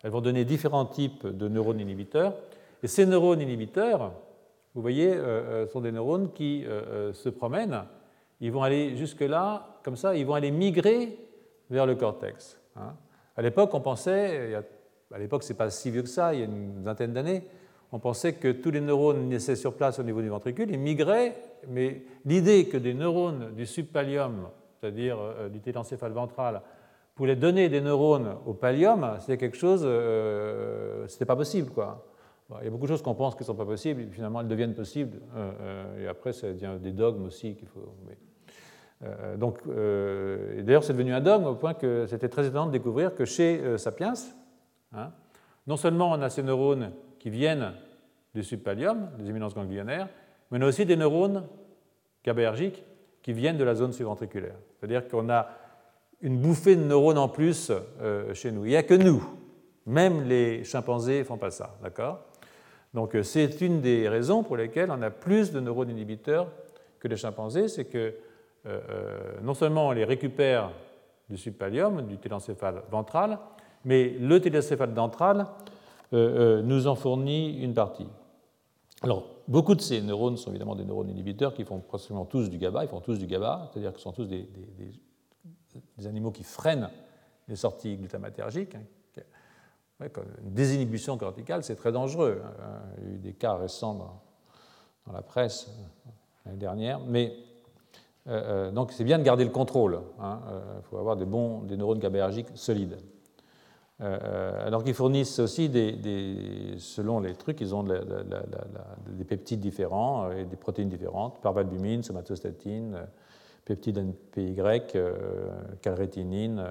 Elles vont donner différents types de neurones inhibiteurs. Et ces neurones inhibiteurs, vous voyez, euh, euh, sont des neurones qui euh, se promènent. Ils vont aller jusque-là, comme ça, ils vont aller migrer vers le cortex. Hein. À l'époque, on pensait, à l'époque, c'est pas si vieux que ça, il y a une vingtaine d'années, on pensait que tous les neurones naissaient sur place au niveau du ventricule, ils migraient, mais l'idée que des neurones du subpallium, c'est-à-dire du télencéphale ventral, pouvaient donner des neurones au pallium, c'était quelque chose, euh, c'était pas possible, quoi. Il y a beaucoup de choses qu'on pense qui ne sont pas possibles, et finalement elles deviennent possibles, euh, euh, et après ça devient des dogmes aussi qu'il faut. Euh, donc, d'ailleurs, c'est devenu un dogme au point que c'était très étonnant de découvrir que chez Sapiens, hein, non seulement on a ces neurones qui viennent du subpallium, des éminences ganglionnaires, mais on a aussi des neurones GABAergiques qui viennent de la zone subventriculaire. C'est-à-dire qu'on a une bouffée de neurones en plus chez nous. Il n'y a que nous. Même les chimpanzés ne font pas ça. D'accord? Donc c'est une des raisons pour lesquelles on a plus de neurones inhibiteurs que les chimpanzés. C'est que non seulement on les récupère du subpallium, du télencéphale ventral, mais le téléncéphale ventral euh, euh, nous en fournit une partie. Alors, beaucoup de ces neurones sont évidemment des neurones inhibiteurs qui font pratiquement tous du GABA, ils font tous du GABA, c'est-à-dire qu'ils sont tous des, animaux qui freinent les sorties glutamatergiques. Hein. Une désinhibition corticale, c'est très dangereux. Hein. Il y a eu des cas récents dans, la presse euh, l'année dernière, mais donc c'est bien de garder le contrôle. Il hein. faut avoir des bons, des neurones GABAergiques solides. Euh, alors qu'ils fournissent aussi, des, selon les trucs, ils ont des peptides différents euh, et des protéines différentes, parvalbumine, somatostatine, euh, peptides NPY, calrétinine,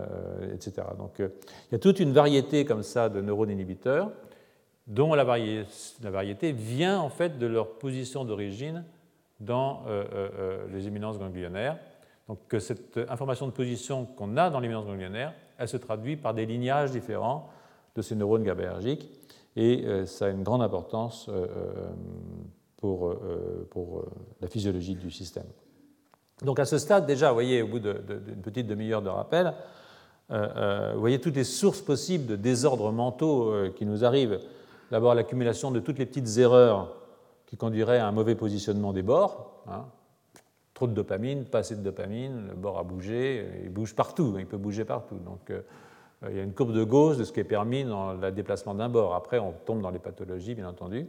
etc. Donc il y a toute une variété comme ça de neurones inhibiteurs dont la variété, vient en fait de leur position d'origine dans les éminences ganglionnaires. Donc cette information de position qu'on a dans l'éminence ganglionnaire, elle se traduit par des lignages différents de ces neurones GABAergiques et euh, ça a une grande importance euh, euh, pour la physiologie du système. Donc à ce stade, déjà, vous voyez, au bout d'une petite demi-heure de rappel, vous voyez toutes les sources possibles de désordres mentaux qui nous arrivent. D'abord, l'accumulation de toutes les petites erreurs qui conduiraient à un mauvais positionnement des bords. Hein. Trop de dopamine, pas assez de dopamine, le bord a bougé, il bouge partout, il peut bouger partout. Donc euh, il y a une courbe de Gauss de ce qui est permis dans le déplacement d'un bord. Après, on tombe dans les pathologies, bien entendu.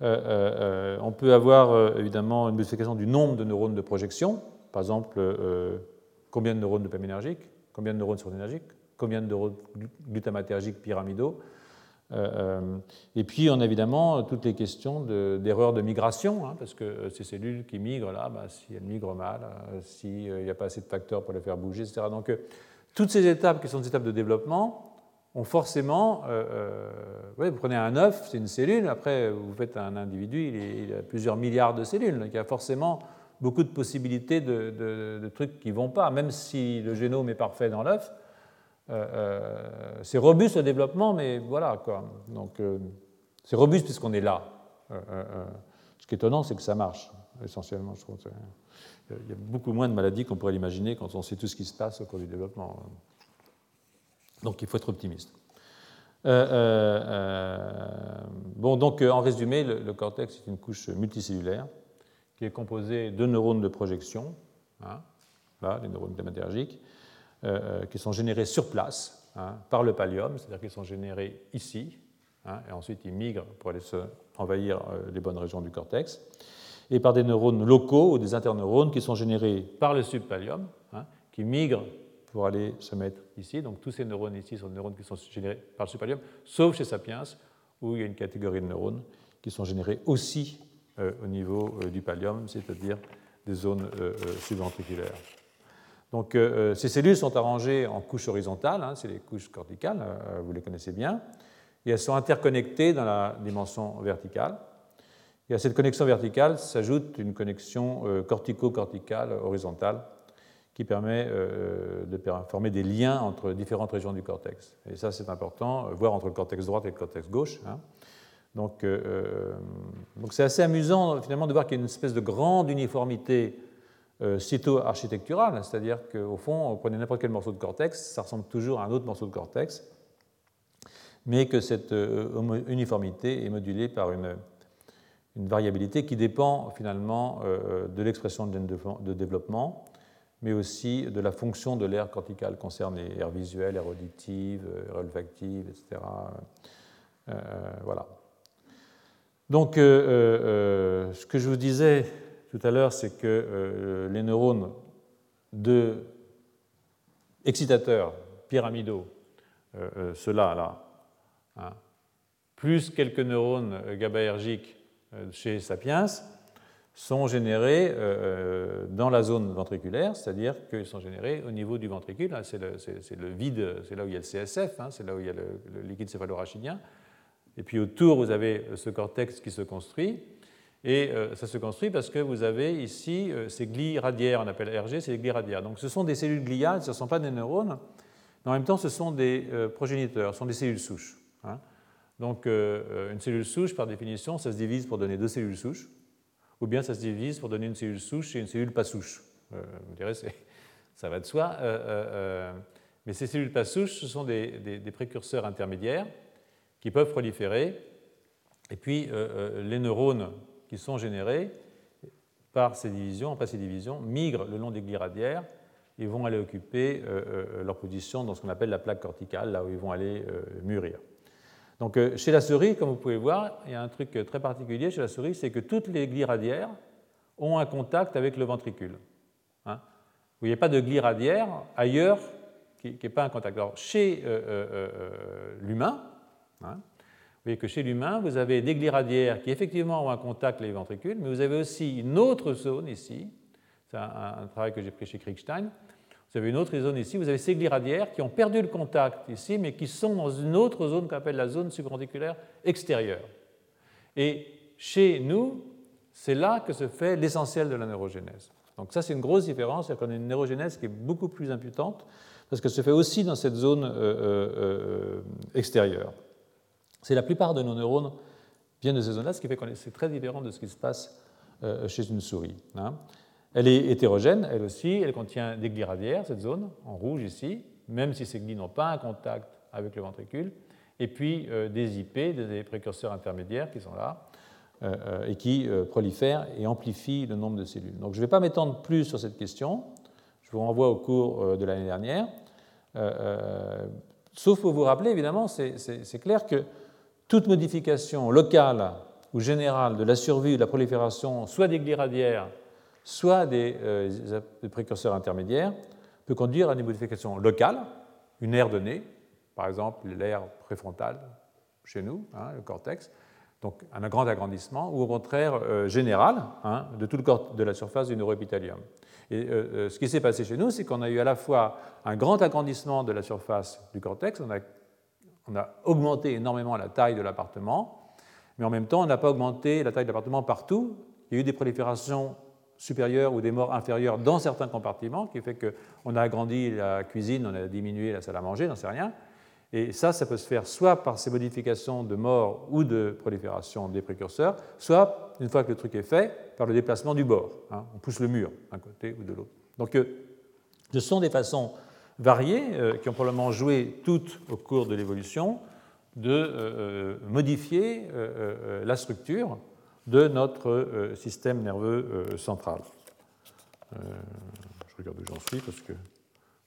Euh, euh, on peut avoir évidemment une modification du nombre de neurones de projection, par exemple combien de neurones dopaminergiques, combien de neurones surnénergiques, combien de neurones glutamatergiques pyramidaux, euh, euh, et puis, on a évidemment toutes les questions d'erreurs de, migration, hein, parce que euh, ces cellules qui migrent là, bah, si elles migrent mal, s'il n'y a pas assez de facteurs pour les faire bouger, etc. Donc, toutes ces étapes qui sont des étapes de développement ont forcément. vous prenez un œuf, c'est une cellule, après, vous faites un individu, il, a plusieurs milliards de cellules, donc il y a forcément beaucoup de possibilités de, trucs qui ne vont pas, même si le génome est parfait dans l'œuf euh, euh, c'est robuste au développement, mais voilà quoi. Donc euh, c'est robuste puisqu'on est là. ce qui est étonnant, c'est que ça marche essentiellement. Il y a beaucoup moins de maladies qu'on pourrait l'imaginer quand on sait tout ce qui se passe au cours du développement. Donc il faut être optimiste. bon, donc en résumé, le, cortex est une couche multicellulaire qui est composée de neurones de projection, hein, les neurones glutamatergiques, euh, euh, qui sont générés sur place hein, par le pallium, c'est-à-dire qu'ils sont générés ici, hein, et ensuite ils migrent pour aller se envahir euh, les bonnes régions du cortex, et par des neurones locaux ou des interneurones qui sont générés par le subpallium, hein, qui migrent pour aller se mettre ici. Donc tous ces neurones ici sont des neurones qui sont générés par le subpallium, sauf chez Sapiens, où il y a une catégorie de neurones qui sont générés aussi au niveau du pallium, c'est-à-dire des zones subventriculaires. Donc euh, euh, ces cellules sont arrangées en couches horizontales, hein, c'est les couches corticales, euh, vous les connaissez bien, et elles sont interconnectées dans la dimension verticale. Et à cette connexion verticale s'ajoute une connexion cortico-corticale horizontale qui permet de former des liens entre différentes régions du cortex. Et ça, c'est important, voire entre le cortex droit et le cortex gauche. Hein. Donc, c'est assez amusant finalement de voir qu'il y a une espèce de grande uniformité euh, cyto-architecturale, c'est-à-dire qu'au fond, on prenez n'importe quel morceau de cortex, ça ressemble toujours à un autre morceau de cortex, mais que cette euh, uniformité est modulée par une, variabilité qui dépend finalement euh, de l'expression de de développement, mais aussi de la fonction de l'aire corticale concernée, aire visuelle, aire auditive, aire olfactive, etc. voilà. Donc, ce que je vous disais tout à l'heure, c'est que euh, les neurones de excitateurs pyramidaux, euh, euh, ceux-là, là, hein, plus quelques neurones GABAergiques chez Sapiens, sont générés dans la zone ventriculaire, c'est-à-dire qu'ils sont générés au niveau du ventricule. C'est le, vide, c'est là où il y a le CSF, hein, c'est là où il y a le, liquide céphalorachidien. Et puis autour, vous avez ce cortex qui se construit. Et ça se construit parce que vous avez ici ces glis radiaires, on appelle RG, c'est les glis radiaires. Donc ce sont des cellules gliales, ce ne sont pas des neurones, mais en même temps ce sont des progéniteurs, ce sont des cellules souches. Hein. Donc une cellule souche, par définition, ça se divise pour donner deux cellules souches, ou bien ça se divise pour donner une cellule souche et une cellule pas souche. vous direz, ça va de soi. Mais ces cellules pas souches, ce sont des, précurseurs intermédiaires qui peuvent proliférer. Et puis, euh, euh, les neurones qui sont générés par ces divisions, après ces divisions, migrent le long des glis radiaires et vont aller occuper euh, leur position dans ce qu'on appelle la plaque corticale, là où ils vont aller mûrir. Donc, chez la souris, comme vous pouvez voir, il y a un truc très particulier chez la souris, c'est que toutes les glis radiaires ont un contact avec le ventricule. Hein. Vous voyez pas de glis radiaire ailleurs qui n'est pas un contact. Alors, chez euh, euh, euh, l'humain, hein, vous voyez que chez l'humain, vous avez des glis radiaires qui effectivement ont un contact avec les ventricules, mais vous avez aussi une autre zone ici, c'est un, travail que j'ai pris chez Kriegstein, vous avez une autre zone ici, vous avez ces glis radiaires qui ont perdu le contact ici, mais qui sont dans une autre zone qu'on appelle la zone subventriculaire extérieure. Et chez nous, c'est là que se fait l'essentiel de la neurogénèse. Donc ça, c'est une grosse différence, c'est qu'on a une neurogénèse qui est beaucoup plus imputante, parce que se fait aussi dans cette zone euh, euh, euh, extérieure. C'est la plupart de nos neurones viennent de ces zones-là, ce qui fait que c'est très différent de ce qui se passe chez une souris. Hein. Elle est hétérogène, elle aussi, elle contient des glis radiaires, cette zone, en rouge ici, même si ces glis n'ont pas un contact avec le ventricule, et puis des IP, des précurseurs intermédiaires qui sont là, et qui prolifèrent et amplifient le nombre de cellules. Donc je ne vais pas m'étendre plus sur cette question, je vous renvoie au cours de l'année dernière. Euh, euh, sauf pour vous rappeler, évidemment, c'est clair que toute modification locale ou générale de la survie ou de la prolifération, soit des glis radiaires, soit des, euh, précurseurs intermédiaires, peut conduire à des modifications locales, une aire donnée, par exemple l'aire préfrontale chez nous, hein, le cortex, donc un grand agrandissement, ou au contraire général hein, de tout la surface du neuroépithélium. Et euh, euh, ce qui s'est passé chez nous, c'est qu'on a eu à la fois un grand agrandissement de la surface du cortex, on a, on a augmenté énormément la taille de l'appartement, mais en même temps, on n'a pas augmenté la taille de l'appartement partout. Il y a eu des proliférations supérieures ou des morts inférieures dans certains compartiments, qui fait qu'on a agrandi la cuisine, on a diminué la salle à manger, n'en sait rien. Et ça, ça peut se faire soit par ces modifications de mort ou de prolifération des précurseurs, soit, une fois que le truc est fait, par le déplacement du bord. Hein. On pousse le mur d'un côté ou de l'autre. Donc, euh, ce sont des façons variées euh, qui ont probablement joué toutes au cours de l'évolution de euh, modifier la structure de notre système nerveux central. je regarde où j'en suis parce que,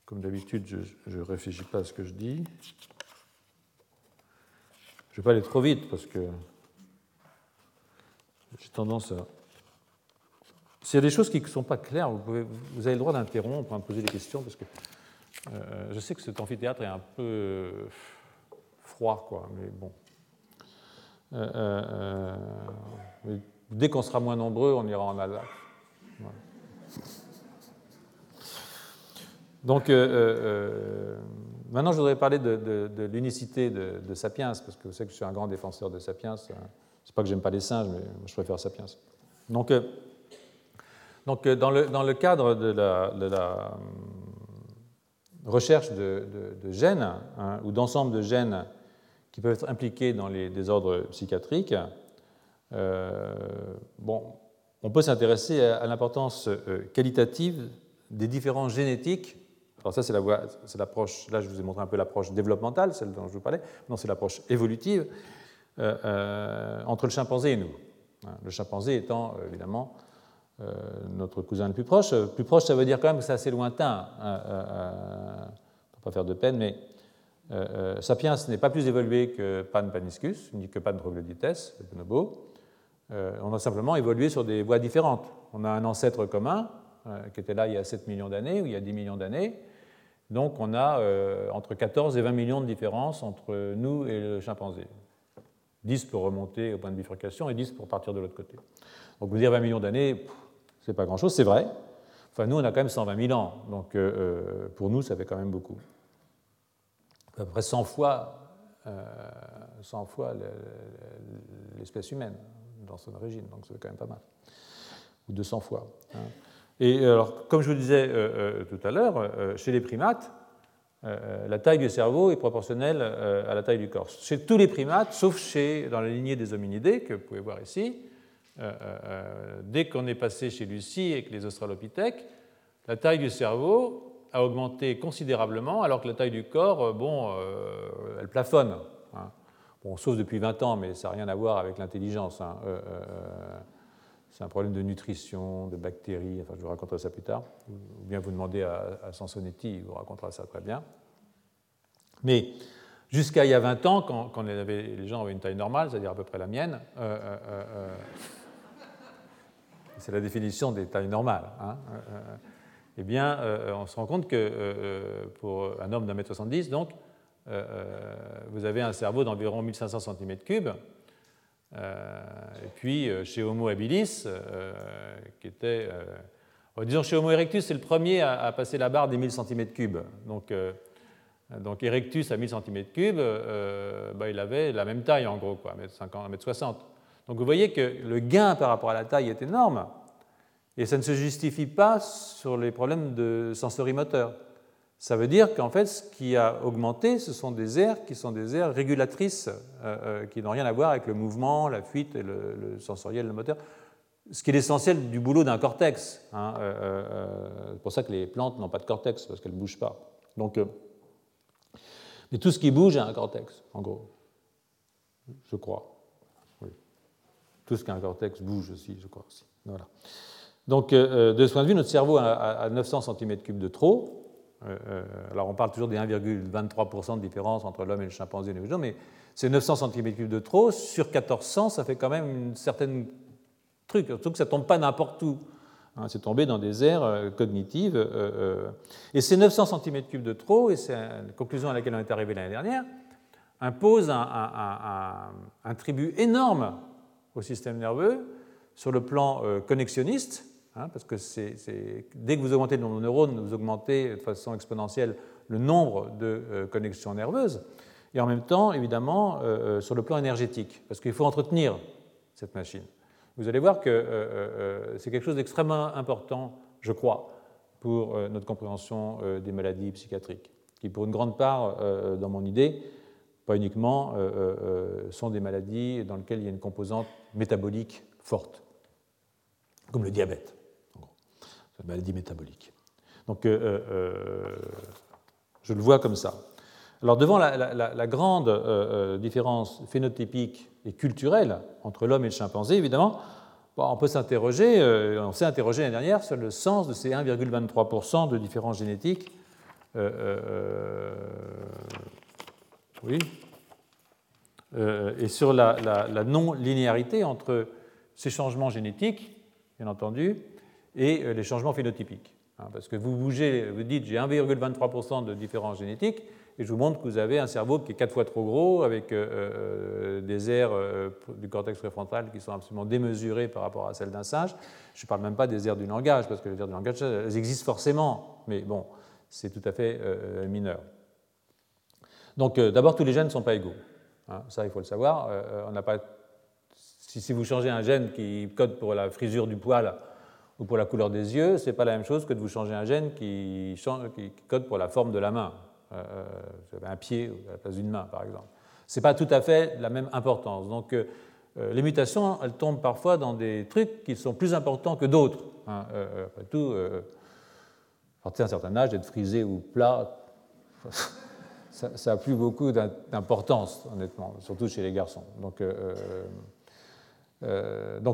comme d'habitude, je ne réfléchis pas à ce que je dis. Je ne vais pas aller trop vite parce que j'ai tendance à. S'il y a des choses qui ne sont pas claires, vous, avez le droit d'interrompre, de poser des questions, parce que euh, je sais que cet amphithéâtre est un peu froid, quoi, mais bon. Euh, euh, dès qu'on sera moins nombreux, on ira en Alsace. Donc, Maintenant, je voudrais parler de, l'unicité de, Sapiens, parce que vous savez que je suis un grand défenseur de Sapiens. C'est pas que j'aime pas les singes, mais je préfère Sapiens. Donc, euh, donc euh, dans, le, dans, le, cadre de la, recherche de, gènes, hein, ou d'ensemble de gènes qui peuvent être impliqués dans les désordres psychiatriques, euh, bon, on peut s'intéresser à, l'importance qualitative des différences génétiques alors ça, c'est l'approche, là je vous ai montré un peu l'approche développementale, celle dont je vous parlais, non, c'est l'approche évolutive euh, euh, entre le chimpanzé et nous. Hein, le chimpanzé étant euh, évidemment notre cousin le plus proche. Plus proche, ça veut dire quand même que c'est assez lointain, hein, pour ne pas faire de peine, mais Sapiens n'est pas plus évolué que Pan paniscus, ni que Pan troglodytes, le bonobo. on a simplement évolué sur des voies différentes. On a un ancêtre commun, qui était là il y a 7 millions d'années ou il y a 10 millions d'années, donc on a euh, entre 14 et 20 millions de différences entre nous et le chimpanzé. 10 pour remonter au point de bifurcation et 10 pour partir de l'autre côté. Donc vous dire 20 millions d'années, c'est pas grand-chose, c'est vrai. Enfin, nous, on a quand même 120 000 ans, donc euh, euh, pour nous, ça fait quand même beaucoup. À peu près 100 fois, 100 fois l'espèce humaine, dans son origine, donc c'est quand même pas mal. Ou 200 fois. Hein. Et alors, comme je vous disais tout à l'heure, chez les primates, la taille du cerveau est proportionnelle à la taille du corps. Chez tous les primates, sauf chez, dans la lignée des hominidés, que vous pouvez voir ici, dès qu'on est passé chez Lucie avec les australopithèques, la taille du cerveau a augmenté considérablement, alors que la taille du corps, bon, elle plafonne. Hein. Bon, sauf depuis 20 ans, mais ça n'a rien à voir avec l'intelligence. Hein. Euh, euh, c'est un problème de nutrition, de bactéries, enfin je vous raconterai ça plus tard. Ou bien vous demandez à, Sansonetti, il vous racontera ça très bien. Mais jusqu'à il y a 20 ans, quand, les gens avaient une taille normale, c'est-à-dire à peu près la mienne, euh, c'est la définition des tailles normales. Hein, eh bien, on se rend compte que pour un homme d'un mètre 70, donc, euh, euh, vous avez un cerveau d'environ 1500 cm3. Euh, et puis chez Homo habilis, qui était. disons chez Homo erectus, c'est le premier à, passer la barre des 1000 cm3. Donc, donc Erectus à 1000 cm3, bah, il avait la même taille en gros, quoi, 1m50, 1m60. Donc vous voyez que le gain par rapport à la taille est énorme, et ça ne se justifie pas sur les problèmes de sensorimoteur. Ça veut dire qu'en fait, ce qui a augmenté, ce sont des aires qui sont des aires régulatrices, euh, euh, qui n'ont rien à voir avec le mouvement, la fuite et le, sensoriel, le moteur. Ce qui est l'essentiel du boulot d'un cortex. Hein, euh, c'est pour ça que les plantes n'ont pas de cortex, parce qu'elles ne bougent pas. Donc, mais tout ce qui bouge a un cortex, en gros. Je crois. Tout ce qui a un cortex bouge aussi, je crois aussi. Voilà. Donc, de ce point de vue, notre cerveau a 900 cm3 de trop, euh, euh, alors on parle toujours des 1,23% de différence entre l'homme et le chimpanzé mais c'est 900 cm3 de trop. Sur 1400, ça fait quand même une certaine truc, surtout que ça tombe pas n'importe où. Hein, c'est tombé dans des aires euh, cognitives. et ces 900 cm3 de trop, et c'est la conclusion à laquelle on est arrivé l'année dernière, impose un, tribut énorme au système nerveux sur le plan connexionniste, Hein, parce que dès que vous augmentez le nombre de neurones, vous augmentez de façon exponentielle le nombre de euh, connexions nerveuses, et en même temps, évidemment, euh, euh, sur le plan énergétique, parce qu'il faut entretenir cette machine. Vous allez voir que c'est quelque chose d'extrêmement important, je crois, pour notre compréhension des maladies psychiatriques, qui pour une grande part, dans mon idée, pas uniquement, sont des maladies dans lesquelles il y a une composante métabolique forte, comme le diabète maladie métabolique. Donc, euh, euh, euh, je le vois comme ça. Alors, devant la, grande différence phénotypique et culturelle entre l'homme et le chimpanzé, évidemment, on peut s'interroger, on s'est interrogé l'année dernière sur le sens de ces 1,23% de différence génétique. oui. et sur la, la non-linéarité entre ces changements génétiques, bien entendu, et euh, les changements phénotypiques. Hein, parce que vous bougez, vous dites j'ai 1,23% de différence génétique, et je vous montre que vous avez un cerveau qui est quatre fois trop gros, avec euh, euh, des aires du cortex préfrontal qui sont absolument démesurées par rapport à celles d'un singe. Je ne parle même pas des aires du langage, parce que les aires du langage, elles existent forcément, mais bon, c'est tout à fait mineur. Donc d'abord, tous les gènes ne sont pas égaux. Hein, ça, il faut le savoir. on pas... si, vous changez un gène qui code pour la frisure du poil, ou pour la couleur des yeux, ce n'est pas la même chose que de vous changer un gène qui, code pour la forme de la main. Euh, euh, un pied à la place d'une main, par exemple. Ce n'est pas tout à fait la même importance. Donc, euh, les mutations, elles tombent parfois dans des trucs qui sont plus importants que d'autres. Hein. après tout, à partir d'un certain âge, être frisé ou plat, (laughs) ça n'a plus beaucoup d'importance, honnêtement, surtout chez les garçons. Donc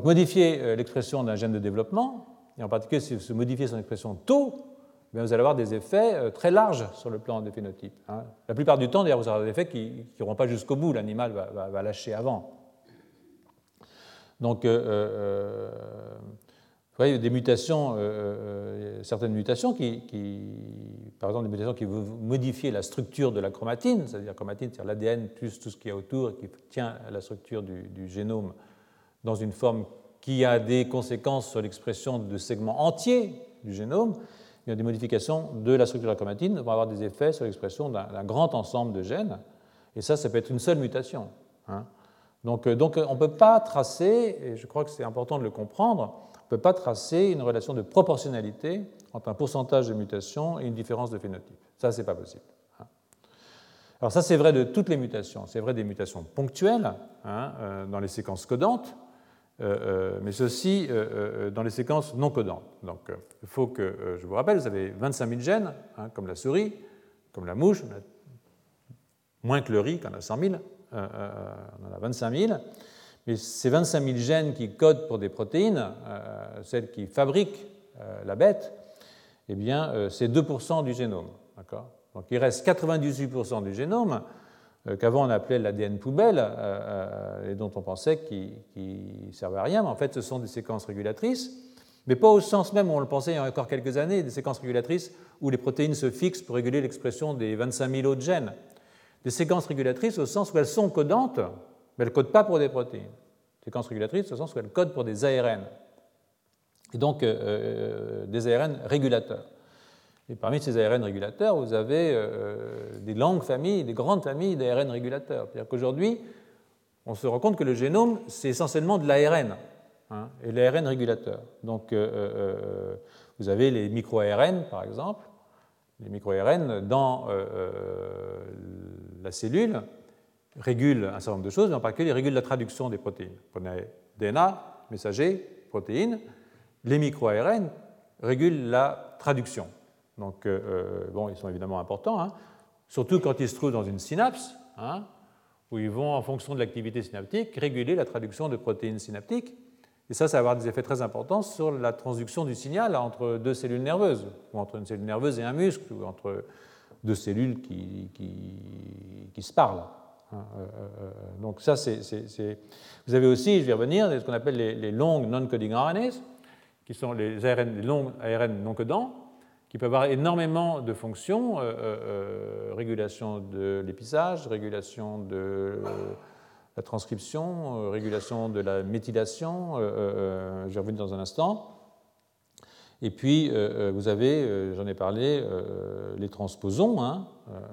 modifier l'expression d'un gène de développement, et en particulier si vous modifiez son expression tôt, eh vous allez avoir des effets euh, très larges sur le plan des phénotypes. Hein. La plupart du temps, d'ailleurs, vous aurez des effets qui n'iront pas jusqu'au bout, l'animal va, lâcher avant. Donc, euh, euh, vous voyez, des mutations, certaines mutations qui, par exemple, des mutations qui vont modifier la structure de la chromatine, c'est-à-dire chromatine, c'est-à-dire l'ADN plus tout ce qui est autour et qui tient la structure du génome dans une forme qui a des conséquences sur l'expression de segments entiers du génome, il y a des modifications de la structure de la chromatine vont avoir des effets sur l'expression d'un grand ensemble de gènes. Et ça, ça peut être une seule mutation. Hein. Donc, donc on ne peut pas tracer, et je crois que c'est important de le comprendre, on ne peut pas tracer une relation de proportionnalité entre un pourcentage de mutations et une différence de phénotype. Ça, ce n'est pas possible. Hein. Alors ça, c'est vrai de toutes les mutations. C'est vrai des mutations ponctuelles hein, euh, dans les séquences codantes, euh, euh, mais ceci dans les séquences non codantes. Donc il faut que, je vous rappelle, vous avez 25 000 gènes, hein, comme la souris, comme la mouche, moins que le riz, qu'on a 100 000, on en a 25 000. Mais ces 25 000 gènes qui codent pour des protéines, celles qui fabriquent la bête, eh bien, euh, c'est 2% du génome. Donc il reste 98% du génome euh, qu'avant on appelait l'ADN poubelle euh, et dont on pensait qu'il ne servait à rien, mais en fait ce sont des séquences régulatrices, mais pas au sens même où on le pensait il y a encore quelques années, des séquences régulatrices où les protéines se fixent pour réguler l'expression des 25 000 autres gènes. Des séquences régulatrices au sens où elles sont codantes, mais elles ne codent pas pour des protéines. Des séquences régulatrices au sens où elles codent pour des ARN et donc euh, euh, des ARN régulateurs. Et parmi ces ARN régulateurs, vous avez euh, des longues familles, des grandes familles d'ARN régulateurs. C'est-à-dire qu'aujourd'hui, on se rend compte que le génome, c'est essentiellement de l'ARN, hein, et l'ARN régulateur. Donc, vous avez les micro-ARN, par exemple. Les micro-ARN, dans la cellule, régulent un certain nombre de choses, mais en particulier, ils régulent la traduction des protéines. Prenez DNA, messager, protéines, les micro-ARN régulent la traduction. Donc, euh, euh, bon, ils sont évidemment importants, hein. surtout quand ils se trouvent dans une synapse, hein, où ils vont, en fonction de l'activité synaptique, réguler la traduction de protéines synaptiques. Et ça, ça va avoir des effets très importants sur la transduction du signal entre deux cellules nerveuses, ou entre une cellule nerveuse et un muscle, ou entre deux cellules qui, qui, se parlent. Hein. Euh, donc ça, c'est... Vous avez aussi, je vais revenir, ce qu'on appelle les, longues non-coding RNAs, qui sont les ARN, les longs ARN non codants, qui peuvent avoir énormément de fonctions, euh, euh, euh, régulation de l'épissage, régulation de la transcription, régulation de la méthylation, j'y reviens dans un instant. Et puis, vous avez, j'en ai parlé, les transposons, hein,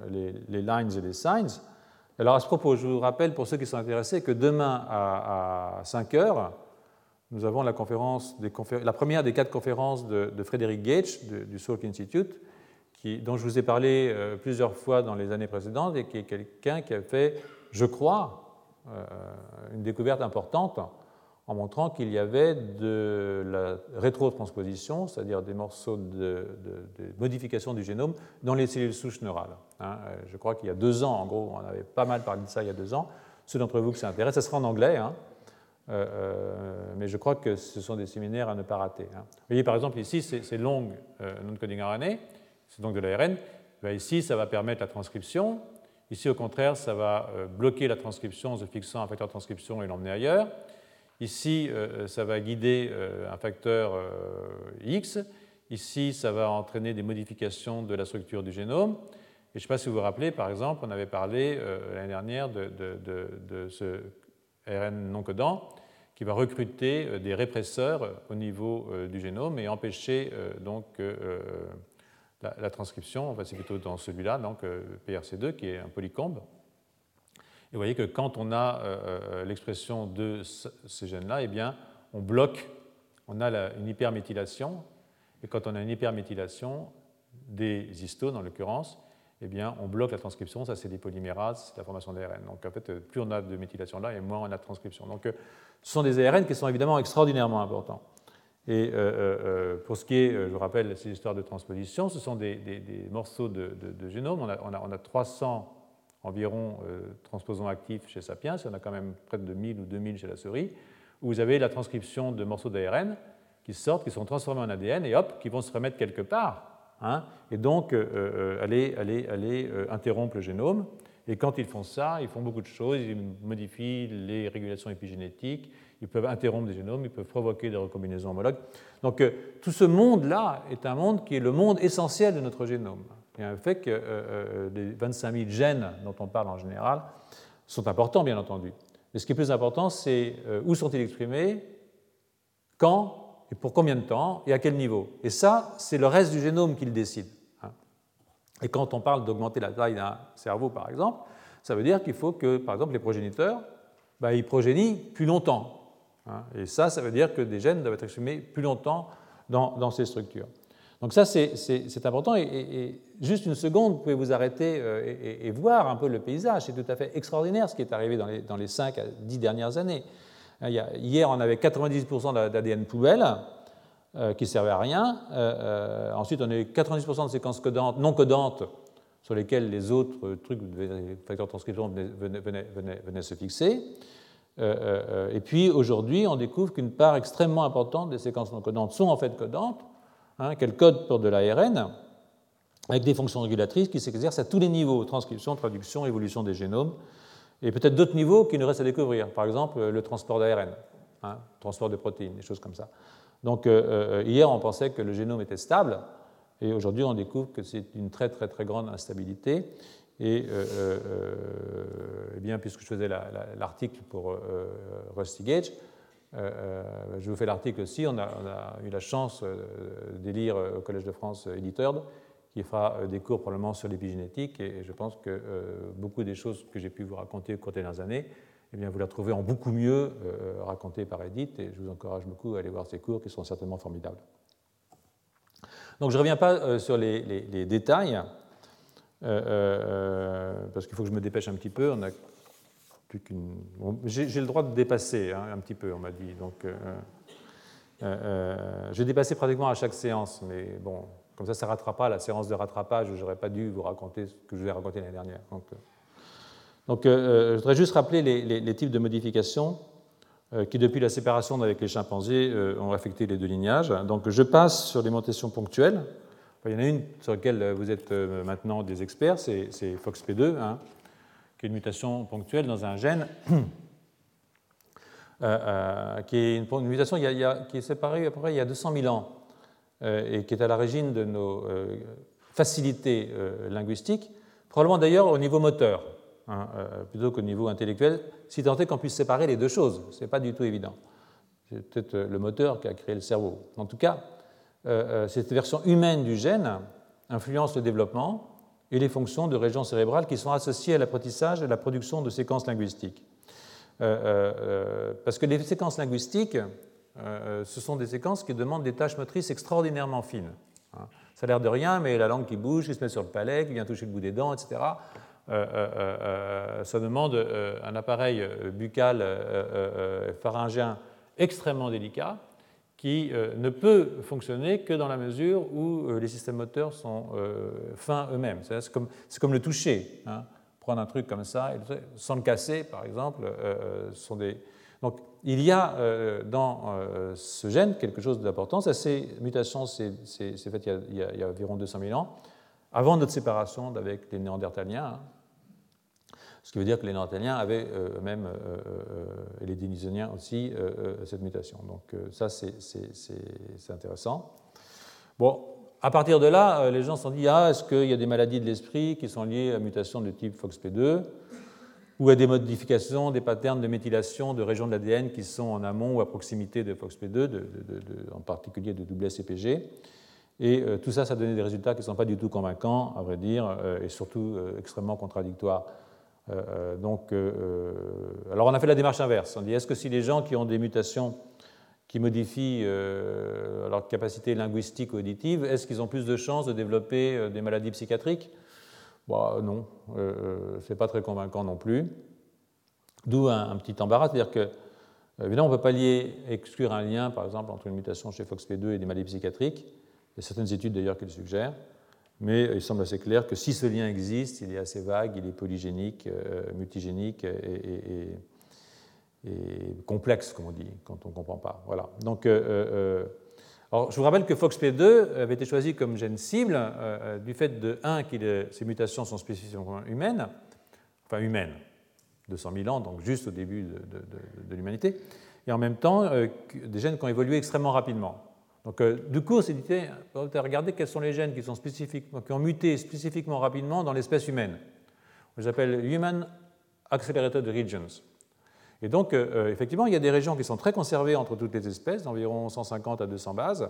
les, lines et les signs. Alors, à ce propos, je vous rappelle, pour ceux qui sont intéressés, que demain à, à 5 heures, nous avons la, première des quatre conférences de, Frédéric Gage du Salk Institute, dont je vous ai parlé euh, plusieurs fois dans les années précédentes et qui est quelqu'un qui a fait, je crois, euh, une découverte importante en montrant qu'il y avait de la rétrotransposition, c'est-à-dire des morceaux de, modification du génome dans les cellules souches neurales. Hein. Je crois qu'il y a deux ans, en gros, on avait pas mal parlé de ça il y a deux ans. Ceux d'entre vous qui s'intéressent, ça sera en anglais. Hein. Euh, euh, mais je crois que ce sont des séminaires à ne pas rater. Hein. Vous voyez par exemple ici, c'est long euh, non-coding RNA, c'est donc de l'ARN. Ici, ça va permettre la transcription. Ici, au contraire, ça va bloquer la transcription en se fixant un facteur de transcription et l'emmener ailleurs. Ici, ça va guider un facteur X. Ici, ça va entraîner des modifications de la structure du génome. Et je ne sais pas si vous vous rappelez, par exemple, on avait parlé l'année dernière de, de, ce ARN non codant qui va recruter euh, des répresseurs euh, au niveau euh, du génome et empêcher donc la, transcription. Enfin, c'est plutôt dans celui-là, donc PRC2, qui est un polycombe. Et vous voyez que quand on a l'expression de ces gènes-là, eh bien, on bloque, on a une hyperméthylation. Et quand on a une hyperméthylation des histones, en l'occurrence, eh bien, on bloque la transcription. Ça, c'est des polymérases, c'est la formation d'ARN. Donc, en fait, plus on a de méthylation là, et moins on a de transcription. Donc, euh, ce sont des ARN qui sont évidemment extraordinairement importants. Et euh, euh, pour ce qui est, je vous rappelle, ces histoires de transposition, ce sont des, morceaux de, génome. On a, on, a, 300 environ transposons actifs chez Sapiens, y en a quand même près de 1000 ou 2000 chez la souris, où vous avez la transcription de morceaux d'ARN qui sortent, qui sont transformés en ADN, et hop, qui vont se remettre quelque part Hein, et donc euh, euh, aller, euh, interrompre le génome. Et quand ils font ça, ils font beaucoup de choses. Ils modifient les régulations épigénétiques, ils peuvent interrompre des génomes, ils peuvent provoquer des recombinaisons homologues. Donc tout ce monde-là est un monde qui est le monde essentiel de notre génome. A un fait que les 25 000 gènes dont on parle en général sont importants, bien entendu. Mais ce qui est plus important, c'est où sont-ils exprimés, quand? Et pour combien de temps et à quel niveau? Et ça, c'est le reste du génome qui le décide. Hein. Et quand on parle d'augmenter la taille d'un cerveau, par exemple, ça veut dire qu'il faut que, par exemple, les progéniteurs bah, ils progénient plus longtemps. Hein. Et ça, ça veut dire que des gènes doivent être exprimés plus longtemps dans, ces structures. Donc ça, c'est important. Et, juste une seconde, vous pouvez vous arrêter euh, et, voir un peu le paysage. C'est tout à fait extraordinaire ce qui est arrivé dans les, dans les 5 à 10 dernières années. Hein, hier, on avait 90% d'ADN poubelle euh, qui ne servait à rien. Euh, ensuite, on a eu 90% de séquences codantes, non codantes sur lesquelles les autres trucs, facteurs de transcription venaient se fixer. Euh, euh, et puis aujourd'hui, on découvre qu'une part extrêmement importante des séquences non codantes sont en fait codantes, hein, qu'elles codent pour de l'ARN, avec des fonctions régulatrices qui s'exercent à tous les niveaux, transcription, traduction, évolution des génomes, et peut-être d'autres niveaux qui nous restent à découvrir, par exemple le transport d'ARN, hein, transport de protéines, des choses comme ça. Donc euh, hier, on pensait que le génome était stable, et aujourd'hui, on découvre que c'est une très très très grande instabilité. Et, euh, euh, euh, eh bien, puisque je faisais l'article pour Rusty Gage, je vous fais l'article aussi. On a, eu la chance d'élire au Collège de France Editeur, qui fera des cours probablement sur l'épigénétique. Et je pense que beaucoup des choses que j'ai pu vous raconter au cours des dernières années, eh bien, vous la trouvez en beaucoup mieux racontées par Edith. Et je vous encourage beaucoup à aller voir ces cours qui sont certainement formidables. Donc je ne reviens pas sur les détails. Euh, euh, parce qu'il faut que je me dépêche un petit peu. On a plus qu'une. J'ai le droit de dépasser hein, un petit peu, on m'a dit. Donc, euh, j'ai dépassé pratiquement à chaque séance, mais bon, comme ça, ça ne rattrapera la séance de rattrapage. Je n'aurais pas dû vous raconter ce que je vous ai raconté l'année dernière. Donc, donc je voudrais juste rappeler les, types de modifications qui, depuis la séparation avec les chimpanzés, ont affecté les deux lignages. Donc, je passe sur les mutations ponctuelles. Il y en a une sur laquelle vous êtes euh, maintenant des experts, c'est FOXP2, hein, qui est une mutation ponctuelle dans un gène, (clears throat) euh, euh, qui est une, mutation qui est séparée à peu près il y a 200 000 ans et qui est à l'origine de nos facilités linguistiques, probablement d'ailleurs au niveau moteur, hein, plutôt qu'au niveau intellectuel, si tant est qu'on puisse séparer les deux choses. Ce n'est pas du tout évident. C'est peut-être le moteur qui a créé le cerveau. En tout cas, euh, euh, cette version humaine du gène influence le développement et les fonctions de régions cérébrales qui sont associées à l'apprentissage et à la production de séquences linguistiques. Euh, parce que les séquences linguistiques, ce sont des séquences qui demandent des tâches motrices extraordinairement fines. Hein. Ça a l'air de rien, mais la langue qui bouge, qui se met sur le palais, qui vient toucher le bout des dents, etc., ça demande un appareil buccal pharyngien extrêmement délicat qui euh, ne peut fonctionner que dans la mesure où euh, les systèmes moteurs sont euh, fins eux-mêmes. C'est comme, comme, le toucher. Hein. Prendre un truc comme ça, sans le casser, par exemple, sont des... Donc, il y a dans ce gène quelque chose d'important. Ces mutations, c'est fait il y, a, environ 200 000 ans, avant notre séparation avec les Néandertaliens. Hein. Ce qui veut dire que les Néandertaliens avaient euh, eux-mêmes, euh, euh, et les Denisoniens aussi, cette mutation. Donc ça, c'est intéressant. Bon, à partir de là, les gens se sont dit, ah, est-ce qu'il y a des maladies de l'esprit qui sont liées à mutations de type FOXP2 ou à des modifications des patterns de méthylation de régions de l'ADN qui sont en amont ou à proximité de FOXP2, en particulier de WSCPG. Et tout ça, ça donné des résultats qui ne sont pas du tout convaincants, à vrai dire, et surtout extrêmement contradictoires euh, euh, donc, euh, alors on a fait la démarche inverse. On dit est-ce que si les gens qui ont des mutations qui modifient leur capacité linguistique ou auditive, est-ce qu'ils ont plus de chances de développer des maladies psychiatriques? Bah, Non, ce n'est pas très convaincant non plus. D'où un, petit embarras, c'est-à-dire que, évidemment, on ne peut pas lier, exclure un lien, par exemple, entre une mutation chez FOXP2 et des maladies psychiatriques. Il y a certaines études d'ailleurs qui le suggèrent mais il semble assez clair que si ce lien existe, il est assez vague, il est polygénique, euh, multigénique et, complexe, comme on dit, quand on ne comprend pas. Voilà. Donc, euh, euh, alors, je vous rappelle que FOXP2 avait été choisi comme gène cible du fait de, un, que ces mutations sont spécifiquement humaines, enfin humaines, 200 000 ans, donc juste au début de, l'humanité, et en même temps des gènes qui ont évolué extrêmement rapidement. Donc, euh, du coup, dit, regarder quels sont les gènes qui, sont spécifiquement, qui ont muté spécifiquement rapidement dans l'espèce humaine. On les appelle Human Accelerated Regions. Et donc, euh, euh, effectivement, il y a des régions qui sont très conservées entre toutes les espèces, d'environ 150 à 200 bases,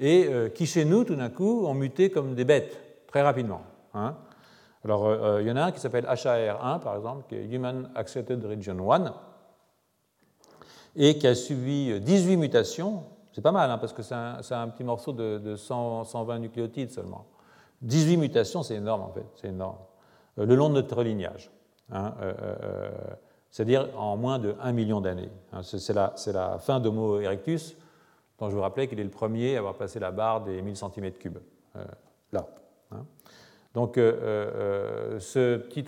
et qui, chez nous, tout d'un coup, ont muté comme des bêtes, très rapidement. Hein. Alors, il y en a un qui s'appelle HAR1, par exemple, qui est Human Accelerated Region 1, et qui a subi 18 mutations. C'est pas mal, hein, parce que c'est un, petit morceau de, 120 nucléotides seulement. 18 mutations, c'est énorme en fait, c'est énorme. Euh, le long de notre lignage. Hein, euh, euh, c'est-à-dire en moins de 1 million d'années. Hein. C'est la, fin d'Homo erectus, dont je vous rappelais qu'il est le premier à avoir passé la barre des 1000 cm3. là. Donc ce petit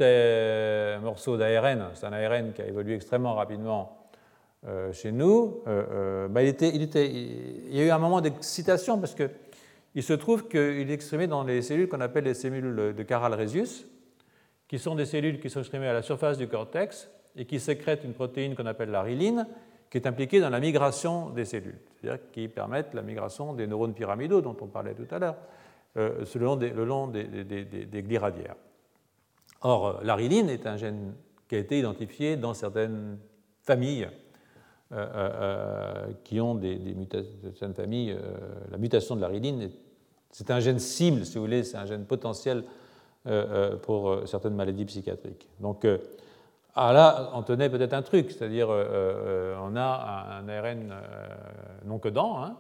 morceau d'ARN, c'est un ARN qui a évolué extrêmement rapidement chez nous, bah, il, il, il, y a eu un moment d'excitation parce qu'il se trouve qu'il est exprimé dans les cellules qu'on appelle les cellules de Caral-Resius, qui sont des cellules qui sont exprimées à la surface du cortex et qui sécrètent une protéine qu'on appelle la riline, qui est impliquée dans la migration des cellules, c'est-à-dire qui permettent la migration des neurones pyramidaux dont on parlait tout à l'heure, euh, le long, des, le long. Or, euh, la riline est un gène qui a été identifié dans certaines familles euh, qui ont des, mutations, certaines familles. la mutation de la riline, c'est un gène cible, si vous voulez, c'est un gène potentiel pour certaines maladies psychiatriques. Donc ah là, on tenait peut-être un truc, c'est-à-dire on a un ARN non codant, hein,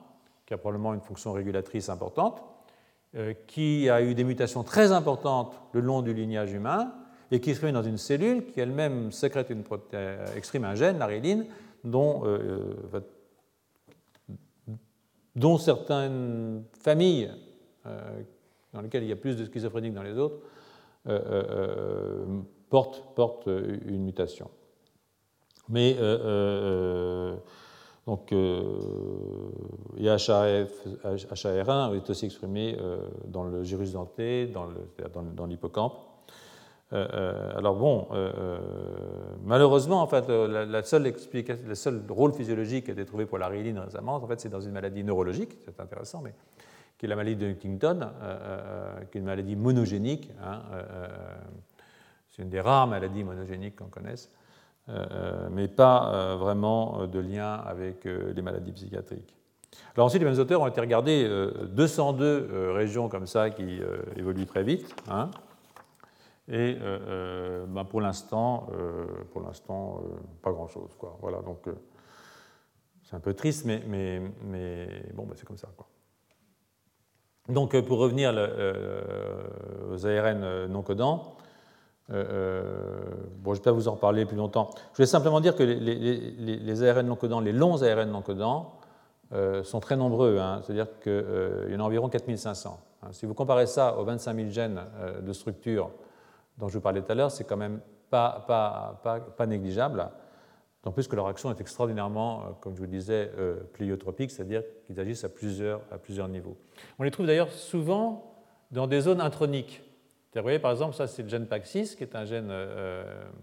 qui a probablement une fonction régulatrice importante, qui a eu des mutations très importantes le long du lignage humain, et qui se dans une cellule qui elle-même sécrète une exprime un gène, la dont, dont certaines familles dans lesquelles il y a plus de schizophréniques dans les autres, euh, euh, euh, porte, porte une mutation. Mais donc, et HAR1 est aussi exprimé dans le gyrus denté, dans l'hippocampe. alors bon, malheureusement, en fait, la, seule explication, le seul rôle physiologique qui a été trouvé pour la rhéline récemment, en fait, c'est dans une maladie neurologique, c'est intéressant, mais qui est la maladie de Huntington, euh, euh, qui est une maladie monogénique. Hein, euh, c'est une des rares maladies monogéniques qu'on connaisse, mais pas vraiment de lien avec les maladies psychiatriques. Alors ensuite, les mêmes auteurs ont été regardés 202 régions comme ça qui évoluent très vite. Hein, et ben pour l'instant, pour l'instant, pas grand-chose. Voilà, donc c'est un peu triste, mais, bon, ben c'est comme ça. Donc, euh, pour revenir euh, aux ARN euh, non codants, bon, je ne vais pas vous en reparler plus longtemps. Je voulais simplement dire que les, ARN non codants, les longs ARN non codants, sont très nombreux, hein. c'est-à-dire qu'il y en a environ 4500. Hein. Si vous comparez ça aux 25 000 gènes de structure dont je vous parlais tout à l'heure, c'est quand même pas, négligeable. D'autant plus que leur action est extraordinairement, euh, comme je vous le disais, euh, pliotropique, c'est-à-dire qu'ils agissent à plusieurs niveaux. On les trouve d'ailleurs souvent dans des zones introniques. Vous voyez, par exemple, ça c'est le gène PAX6, qui est un gène euh,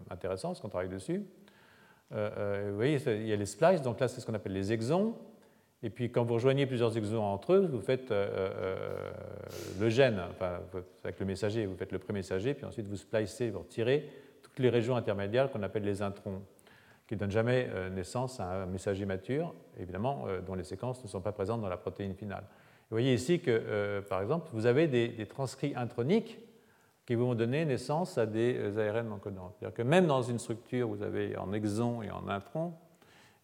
intéressant, parce qu'on travaille dessus. vous voyez, il y a les splices, donc là c'est ce qu'on appelle les exons. Et puis quand vous rejoignez plusieurs exons entre eux, vous faites le gène, enfin, avec le messager, vous faites le pré-messager, puis ensuite vous splicez, vous retirez toutes les régions intermédiaires qu'on appelle les introns qui ne donne jamais euh, naissance à un messager mature, évidemment, euh, dont les séquences ne sont pas présentes dans la protéine finale. Vous voyez ici que, euh, par exemple, vous avez des, transcrits introniques qui vont donner naissance à des ARN non codants. C'est-à-dire que même dans une structure, vous avez en exon et en intron,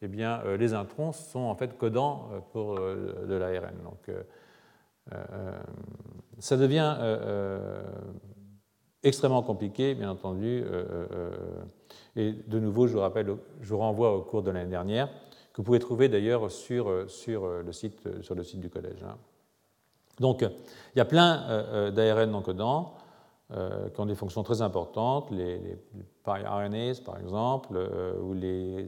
eh bien, les introns sont en fait codants pour de l'ARN. Donc, ça devient extrêmement compliqué, bien entendu. Et de nouveau, je vous rappelle, je vous renvoie au cours de l'année dernière, que vous pouvez trouver d'ailleurs sur, sur, le site, sur le site du collège. Hein. Donc, il y a plein euh, d'ARN non codants euh, qui ont des fonctions très importantes, les, les RNAs par exemple, euh, ou les,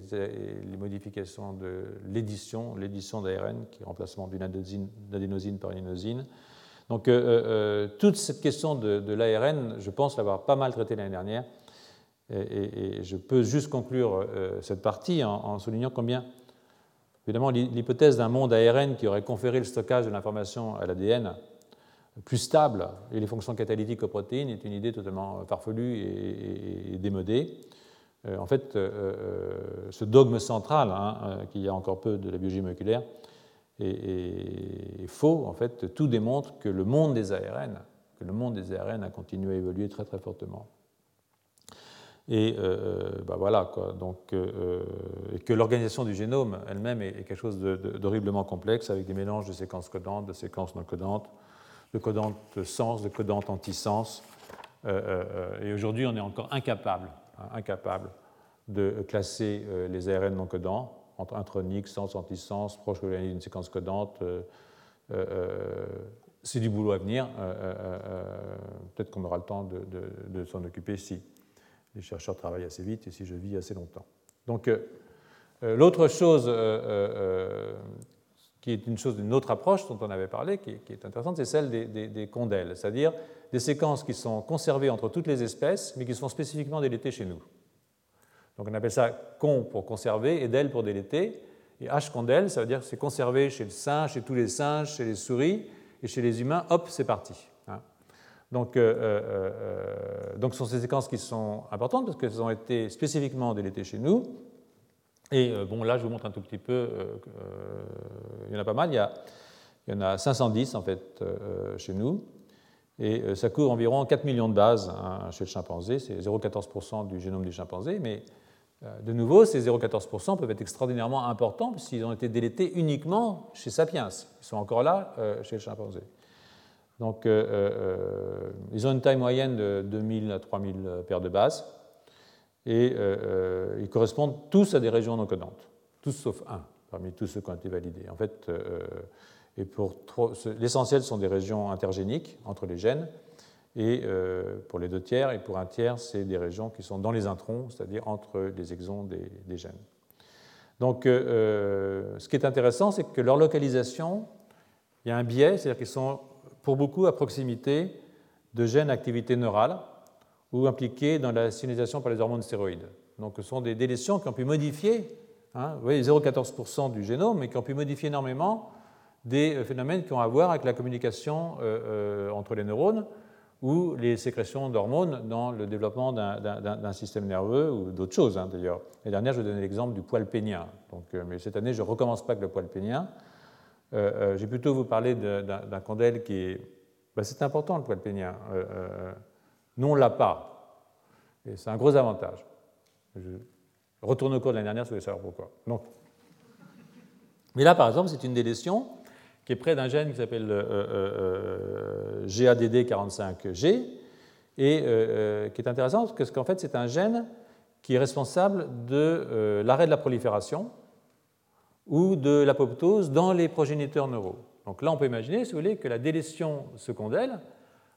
modifications de l'édition, l'édition d'ARN, qui est remplacement d'une adénosine par une inosine. Donc, toute cette question de, l'ARN, je pense l'avoir pas mal traité l'année dernière et, je peux juste conclure euh, cette partie en, soulignant combien, évidemment, l'hypothèse d'un monde ARN qui aurait conféré le stockage de l'information à l'ADN plus stable et les fonctions catalytiques aux protéines est une idée totalement farfelue et, démodée. Euh, en fait, euh, ce dogme central, hein, qu'il y a encore peu de la biologie moléculaire, est, faux. En fait, tout démontre que le monde des ARN, que le monde des ARN a continué à évoluer très très fortement. Et bah voilà, quoi. Donc, et que l'organisation du génome elle-même est, quelque chose d'horriblement complexe avec des mélanges de séquences codantes, de séquences non codantes, de codantes sens, de codantes anti-sens. et aujourd'hui, on est encore incapable, hein, incapable de classer les ARN non codants entre intronique, sens, anti-sens, proche d'une séquence codante. c'est du boulot à venir. Peut-être qu'on aura le temps de s'en occuper si les chercheurs travaillent assez vite et si je vis assez longtemps. Donc, euh, euh, l'autre chose euh, qui est une chose d'une autre approche dont on avait parlé, qui, est intéressante, c'est celle des, condèles, c'est-à-dire des séquences qui sont conservées entre toutes les espèces, mais qui sont spécifiquement délétées chez nous. Donc on appelle ça con pour conserver et del pour déléter. Et H condel, ça veut dire que c'est conservé chez le singe, chez tous les singes, chez les souris, et chez les humains, hop, c'est parti. Donc, euh, euh, euh, donc, ce sont ces séquences qui sont importantes parce qu'elles ont été spécifiquement délétées chez nous. Et bon, là, je vous montre un tout petit peu. il y en a pas mal. Il y, en a 510 en fait chez nous. Et ça couvre environ 4 millions de bases hein, chez le chimpanzé. C'est 0,14% du génome du chimpanzé. Mais de nouveau, ces 0,14% peuvent être extraordinairement importants puisqu'ils ont été délétés uniquement chez Sapiens. Ils sont encore là chez le chimpanzé. Donc, euh, euh, ils ont une taille moyenne de 2000 à 3000 paires de bases et euh, ils correspondent tous à des régions non codantes, tous sauf un parmi tous ceux qui ont été validés. En fait, pour l'essentiel sont des régions intergéniques entre les gènes et pour les deux tiers et pour un tiers, c'est des régions qui sont dans les introns, c'est-à-dire entre les exons des, des gènes. Donc, ce qui est intéressant, c'est que leur localisation, il y a un biais, c'est-à-dire qu'ils sont pour beaucoup à proximité de gènes activité neurale ou impliqués dans la signalisation par les hormones stéroïdes. Donc ce sont des délétions qui ont pu modifier, hein, vous voyez, 0,14% du génome, mais qui ont pu modifier énormément des phénomènes qui ont à voir avec la communication euh, euh, entre les neurones ou les sécrétions d'hormones dans le développement d'un système nerveux ou d'autres choses hein, d'ailleurs. L'année dernière, je vais donner l'exemple du poil pénien. Donc, euh, mais cette année, je ne recommence pas avec le poil pénien. Euh, euh, j'ai plutôt vous parler d'un condel qui est. Ben, c'est important le poil pénien. Euh, nous, on l'a pas. Et c'est un gros avantage. Je retourne au cours de l'année dernière, si vous voulez savoir pourquoi. Donc. Mais là, par exemple, c'est une délétion qui est près d'un gène qui s'appelle GADD45G et qui est intéressant parce qu'en fait, c'est un gène qui est responsable de l'arrêt de la prolifération ou de l'apoptose dans les progéniteurs neuraux. Donc là, on peut imaginer, si vous voulez, que la délétion secondaire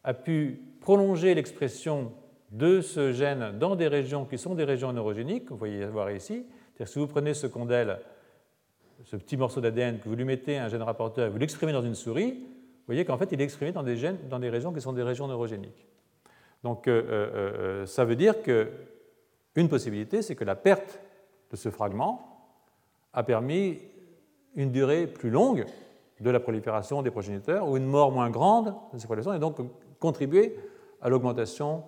a pu prolonger l'expression de ce gène dans des régions qui sont des régions neurogéniques, vous voyez voir ici. C'est-à-dire si vous prenez ce condel, ce petit morceau d'ADN, que vous lui mettez un gène rapporteur, vous l'exprimez dans une souris, vous voyez qu'en fait, il est exprimé dans des, gènes, dans des régions qui sont des régions neurogéniques. Donc euh, euh, euh, ça veut dire qu'une possibilité, c'est que la perte de ce fragment a permis une durée plus longue de la prolifération des progéniteurs ou une mort moins grande de ces proliférations et donc contribuer à l'augmentation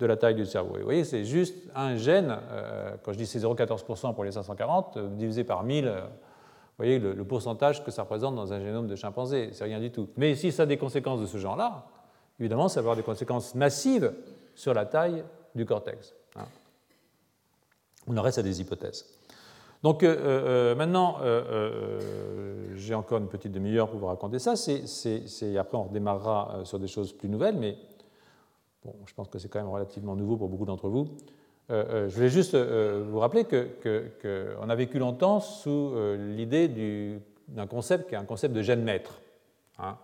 de la taille du cerveau. vous voyez, c'est juste un gène, euh, quand je dis c'est 0,14% pour les 540, euh, divisé par 1000, euh, vous voyez le, pourcentage que ça représente dans un génome de chimpanzé, c'est rien du tout. Mais si ça a des conséquences de ce genre-là, évidemment, ça va avoir des conséquences massives sur la taille du cortex. Hein. On en reste à des hypothèses. Donc maintenant, j'ai encore une petite demi-heure pour vous raconter ça. C'est, après, on redémarrera sur des choses plus nouvelles, mais je pense que c'est quand même relativement nouveau pour beaucoup d'entre vous. je voulais juste vous rappeler qu'on a vécu longtemps sous l'idée d'un concept qui est un concept de gène maître. Hein.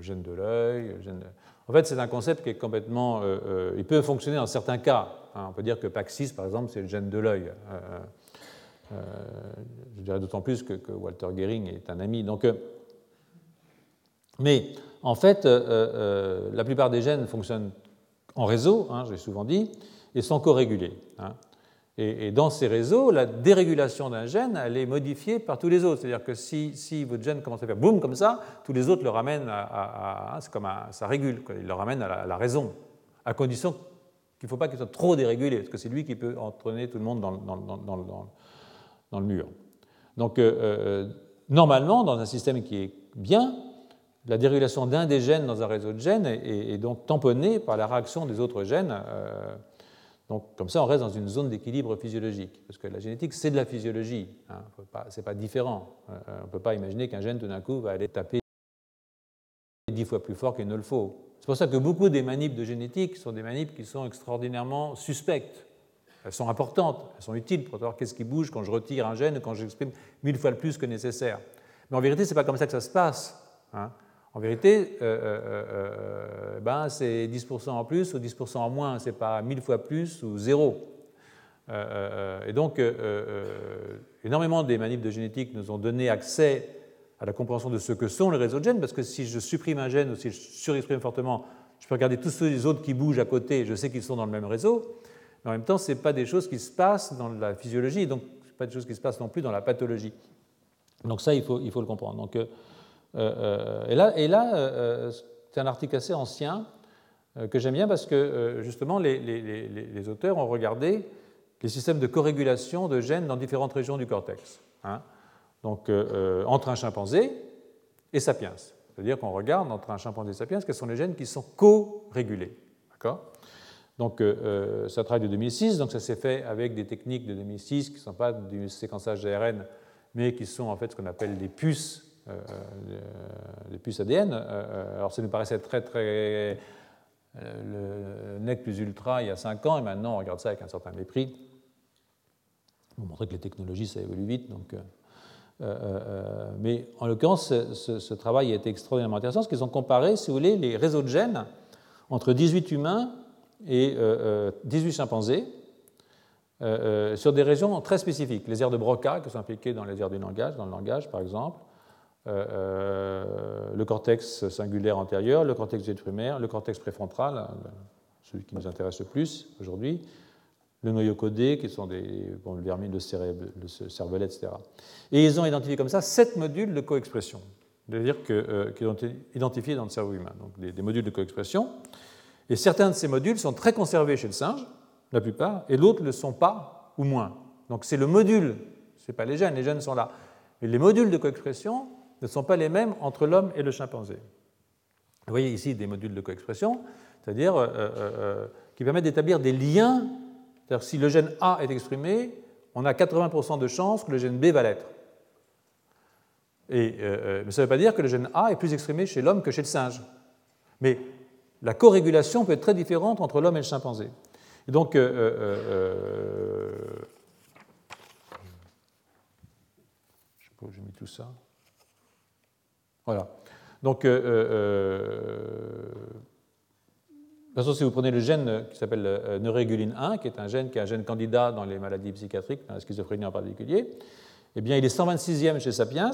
gène de l'œil. En fait, c'est un concept qui est complètement. Euh, euh, il peut fonctionner dans certains cas. Hein. On peut dire que PAX6, par exemple, c'est le gène de l'œil. Euh, je dirais d'autant plus que, Walter Gehring est un ami. Donc, mais en fait, la plupart des gènes fonctionnent en réseau, hein, j'ai souvent dit, et sont co-régulés. Hein. Et, dans ces réseaux, la dérégulation d'un gène, elle est modifiée par tous les autres. C'est-à-dire que si, votre gène commence à faire boum comme ça, tous les autres le ramènent à. c'est comme ça régule, il le ramène à la, raison, à condition qu'il ne faut pas qu'il soit trop dérégulé, parce que c'est lui qui peut entraîner tout le monde dans, le mur. Donc, euh, euh, normalement, dans un système qui est bien, la dérégulation d'un des gènes dans un réseau de gènes est, donc tamponnée par la réaction des autres gènes. donc, comme ça, on reste dans une zone d'équilibre physiologique, parce que la génétique, c'est de la physiologie. Hein, ce n'est pas différent. on ne peut pas imaginer qu'un gène, tout d'un coup, va aller taper dix fois plus fort qu'il ne le faut. C'est pour ça que beaucoup des manips de génétique sont des manips qui sont extraordinairement suspectes. Elles sont importantes, elles sont utiles pour savoir qu'est-ce qui bouge quand je retire un gène quand j'exprime mille fois le plus que nécessaire. Mais en vérité, ce n'est pas comme ça que ça se passe. Hein. En vérité, euh, euh, euh, ben, c'est 10% en plus ou 10% en moins, ce n'est pas mille fois plus ou zéro. et donc, énormément des manips de génétique nous ont donné accès à la compréhension de ce que sont les réseaux de gènes, parce que si je supprime un gène ou si je surexprime fortement, je peux regarder tous les autres qui bougent à côté, je sais qu'ils sont dans le même réseau, mais en même temps, ce n'est pas des choses qui se passent dans la physiologie, donc ce pas des choses qui se passent non plus dans la pathologie. Donc ça, il faut, il faut le comprendre. Donc, et là, et là euh, c'est un article assez ancien que j'aime bien parce que justement, les, auteurs ont regardé les systèmes de corrégulation de gènes dans différentes régions du cortex. Hein donc euh, euh, entre un chimpanzé et sapiens. C'est-à-dire qu'on regarde entre un chimpanzé et sapiens quels sont les gènes qui sont co-régulés. D'accord? Donc, euh, ça travaille de 2006, donc ça s'est fait avec des techniques de 2006 qui ne sont pas du séquençage d'ARN, mais qui sont en fait ce qu'on appelle des puces, des puces ADN. alors, ça nous paraissait très, très. le NEC plus ultra il y a 5 ans, et maintenant on regarde ça avec un certain mépris. Vous montrer que les technologies, ça évolue vite, donc euh, euh, euh, mais en l'occurrence, ce, travail a été extraordinairement intéressant parce qu'ils ont comparé, si vous voulez, les réseaux de gènes entre 18 humains et 18 chimpanzés sur des régions très spécifiques. Les aires de Broca, qui sont impliquées dans les aires du langage, dans le langage par exemple, le cortex singulaire antérieur, le cortex primaire, le cortex préfrontal, celui qui nous intéresse le plus aujourd'hui, le noyau codé, qui sont des bon, le vermine, etc. Et ils ont identifié comme ça sept modules de coexpression, c'est-à-dire euh, qu'ils ont été identifiés dans le cerveau humain, donc des, modules de coexpression. Et certains de ces modules sont très conservés chez le singe, la plupart, et d'autres ne le sont pas ou moins. Donc c'est le module, ce n'est pas les gènes, les gènes sont là. Mais les modules de coexpression ne sont pas les mêmes entre l'homme et le chimpanzé. Vous voyez ici des modules de coexpression, c'est-à-dire euh, euh, qui permettent d'établir des liens si le gène A est exprimé, on a 80% de chances que le gène B va l'être. Euh, euh, mais ça ne veut pas dire que le gène A est plus exprimé chez l'homme que chez le singe. Mais la corrégulation peut être très différente entre l'homme et le chimpanzé. Et donc, euh, sais pas où j'ai mis tout ça. Voilà. Donc, de toute façon, si vous prenez le gène qui s'appelle euh, neuréguline 1, qui est un gène qui est un gène candidat dans les maladies psychiatriques, dans la schizophrénie en particulier, eh bien, il est 126e chez Sapiens,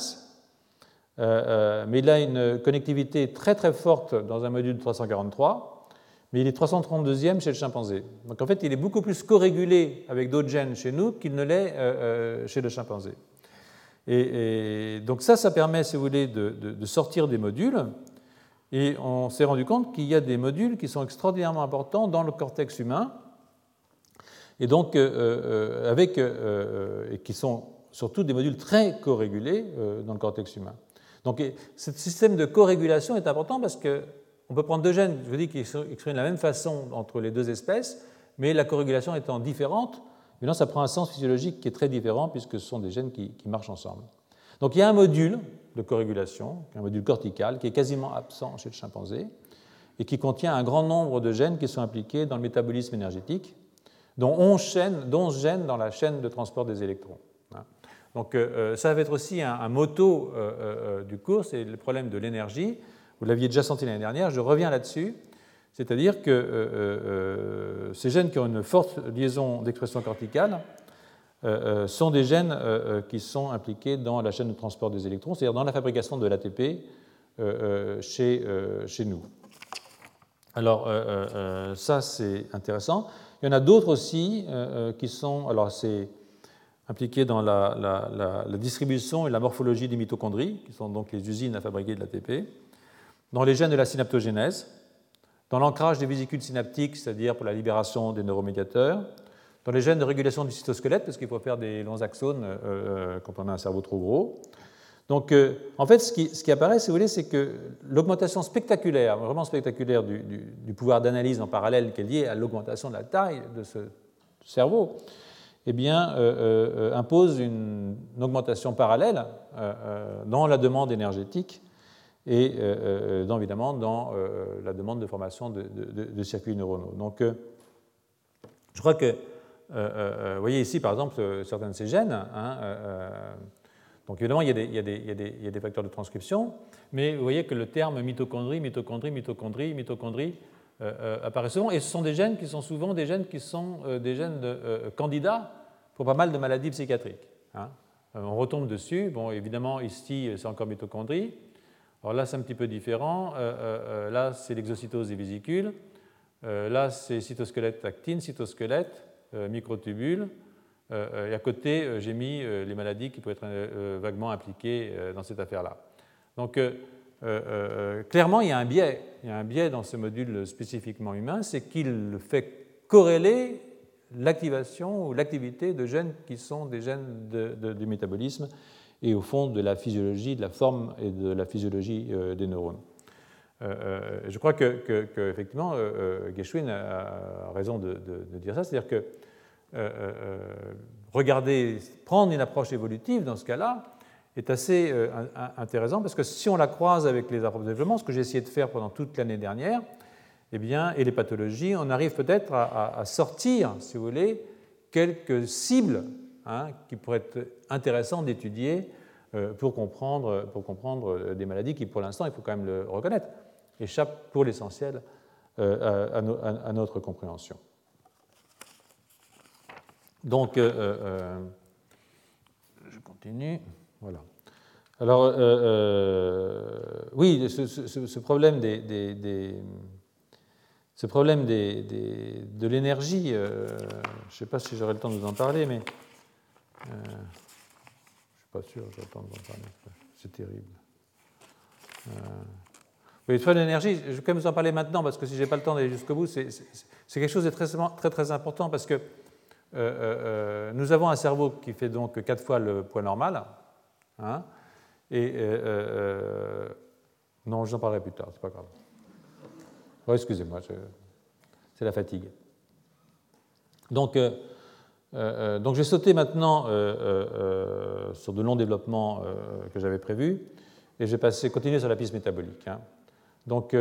euh, euh, mais il a une connectivité très très forte dans un module 343, mais il est 332e chez le chimpanzé. Donc en fait, il est beaucoup plus corrégulé avec d'autres gènes chez nous qu'il ne l'est chez le chimpanzé. Et, donc ça, ça permet, si vous voulez, de sortir des modules. Et on s'est rendu compte qu'il y a des modules qui sont extraordinairement importants dans le cortex humain, et donc euh, euh, avec, euh, et qui sont surtout des modules très corrégulés dans le cortex humain. Donc ce système de corrégulation est important parce qu'on peut prendre deux gènes, je vous dis, qui expriment de la même façon entre les deux espèces, mais la corrégulation étant différente, maintenant ça prend un sens physiologique qui est très différent puisque ce sont des gènes qui, marchent ensemble. Donc il y a un module de corrégulation, un module cortical, qui est quasiment absent chez le chimpanzé et qui contient un grand nombre de gènes qui sont impliqués dans le métabolisme énergétique, dont 11, gènes dans la chaîne de transport des électrons. Hein. Donc euh, euh, ça va être aussi un, motto euh, du cours, c'est le problème de l'énergie. Vous l'aviez déjà senti l'année dernière, je reviens là-dessus. C'est-à-dire que ces gènes qui ont une forte liaison d'expression corticale euh, euh, sont des gènes euh, qui sont impliqués dans la chaîne de transport des électrons, c'est-à-dire dans la fabrication de l'ATP chez, chez, nous. Alors, ça, c'est intéressant. Il y en a d'autres aussi qui sont. Alors, c'est dans la, la, distribution et la morphologie des mitochondries, qui sont donc les usines à fabriquer de l'ATP, dans les gènes de la synaptogénèse, dans l'ancrage des vésicules synaptiques, c'est-à-dire pour la libération des neuromédiateurs, dans les gènes de régulation du cytosquelette, parce qu'il faut faire des longs axones euh, euh, quand on a un cerveau trop gros, Donc, en fait, ce qui, apparaît, si vous voulez, c'est que l'augmentation spectaculaire, vraiment spectaculaire du, pouvoir d'analyse en parallèle qui est liée à l'augmentation de la taille de ce cerveau, eh bien, impose une, augmentation parallèle dans la demande énergétique et dans, évidemment dans la demande de formation de, circuits neuronaux. Donc, je crois que euh, euh, euh, vous voyez ici, par exemple, certains de ces gènes. Hein, donc évidemment, il y, a des, facteurs de transcription, mais vous voyez que le terme mitochondrie, mitochondrie, mitochondrie, mitochondrie apparaît souvent, et ce sont des gènes qui sont souvent des gènes qui sont des gènes candidats pour pas mal de maladies psychiatriques. Hein. on retombe dessus. Bon, évidemment, ici, c'est encore mitochondrie. Alors là, c'est un petit peu différent. là, c'est l'exocytose des vésicules. là, c'est cytosquelette actine, cytosquelette. Euh, microtubules. Euh, et à côté, euh, j'ai mis les maladies qui peuvent être vaguement impliquées dans cette affaire-là. Donc, clairement, il y a un biais. Il y a un biais dans ce module spécifiquement humain, c'est qu'il fait corréler l'activation ou l'activité de gènes qui sont des gènes du métabolisme et au fond de la physiologie, de la forme et de la physiologie des neurones. je crois que, effectivement, Geschwin a raison de, dire ça, c'est-à-dire que euh, euh, euh, regarder, prendre une approche évolutive dans ce cas-là est assez intéressant parce que si on la croise avec les approches de développement, ce que j'ai essayé de faire pendant toute l'année dernière, eh bien, et les pathologies, on arrive peut-être à, sortir, si vous voulez, quelques cibles hein, qui pourraient être intéressantes d'étudier pour, comprendre, pour comprendre des maladies qui, pour l'instant, il faut quand même le reconnaître, échappent pour l'essentiel à, notre compréhension. Donc, euh, euh, euh, je continue. Voilà. Alors, oui, ce, problème, des, ce problème de l'énergie, je ne sais pas si j'aurai le temps de vous en parler, mais je ne suis pas sûr, j'ai le temps de vous en parler. C'est terrible. Oui, le l'énergie, je vais quand même vous en parler maintenant, parce que si je n'ai pas le temps d'aller jusqu'au bout, c'est quelque chose de très, très, important, parce que euh, euh, euh, nous avons un cerveau qui fait donc quatre fois le poids normal. Hein, et non, j'en parlerai plus tard, c'est pas grave. Excusez-moi, c'est la fatigue. Donc, donc j'ai sauté maintenant sur de longs développements que j'avais prévus et j'ai passé, continuer sur la piste métabolique. Hein. Donc,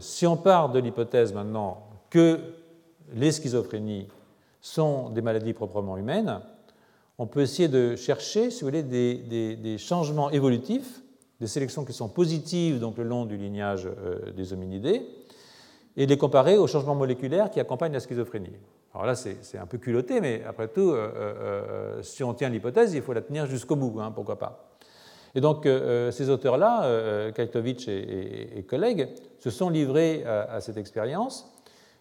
si on part de l'hypothèse maintenant que les schizophrénies sont des maladies proprement humaines, on peut essayer de chercher, si vous voulez, des, changements évolutifs, des sélections qui sont positives donc le long du lignage euh, des hominidés, et les comparer aux changements moléculaires qui accompagnent la schizophrénie. Alors là, c'est un peu culotté, mais après tout, euh, euh, si on tient l'hypothèse, il faut la tenir jusqu'au bout, hein, pourquoi pas. Et donc, ces auteurs-là, Kajtovic et, collègues, se sont livrés à cette expérience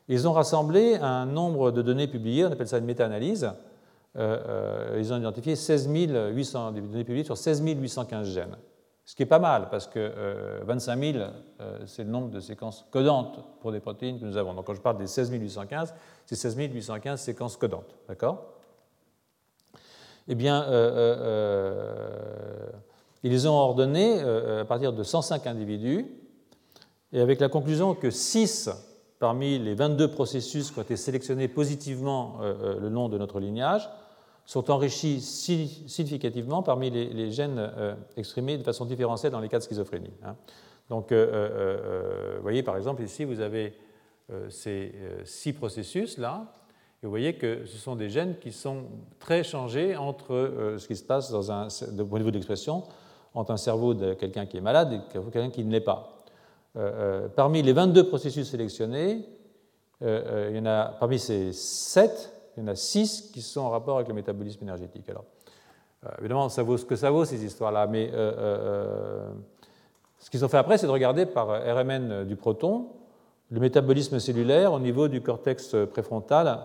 ils ont rassemblé un nombre de données publiées, on appelle ça une méta-analyse. Euh, euh, ils ont identifié 16 800, des données publiées sur 16 815 gènes. Ce qui est pas mal, parce que 25 euh, 000, c'est le nombre de séquences codantes pour des protéines que nous avons. Donc quand je parle des 16 815, c'est 16 815 séquences codantes. D'accord? Eh bien, ils les ont ordonnées à partir de 105 individus, et avec la conclusion que 6 parmi les 22 processus qui ont été sélectionnés positivement euh, euh, le long de notre lignage, sont enrichis significativement parmi les, gènes euh, exprimés de façon différenciée dans les cas de schizophrénie. Hein. Donc, vous voyez par exemple ici, vous avez ces six processus là, et vous voyez que ce sont des gènes qui sont très changés entre ce qui se passe dans un, au niveau d'expression entre un cerveau de quelqu'un qui est malade et quelqu'un qui ne l'est pas. Euh, euh, parmi les 22 processus sélectionnés, euh, il y en a, parmi ces 7, il y en a 6 qui sont en rapport avec le métabolisme énergétique. Alors, évidemment, ça vaut ce que ça vaut, ces histoires-là, mais ce qu'ils ont fait après, c'est de regarder par RMN du proton le métabolisme cellulaire au niveau du cortex préfrontal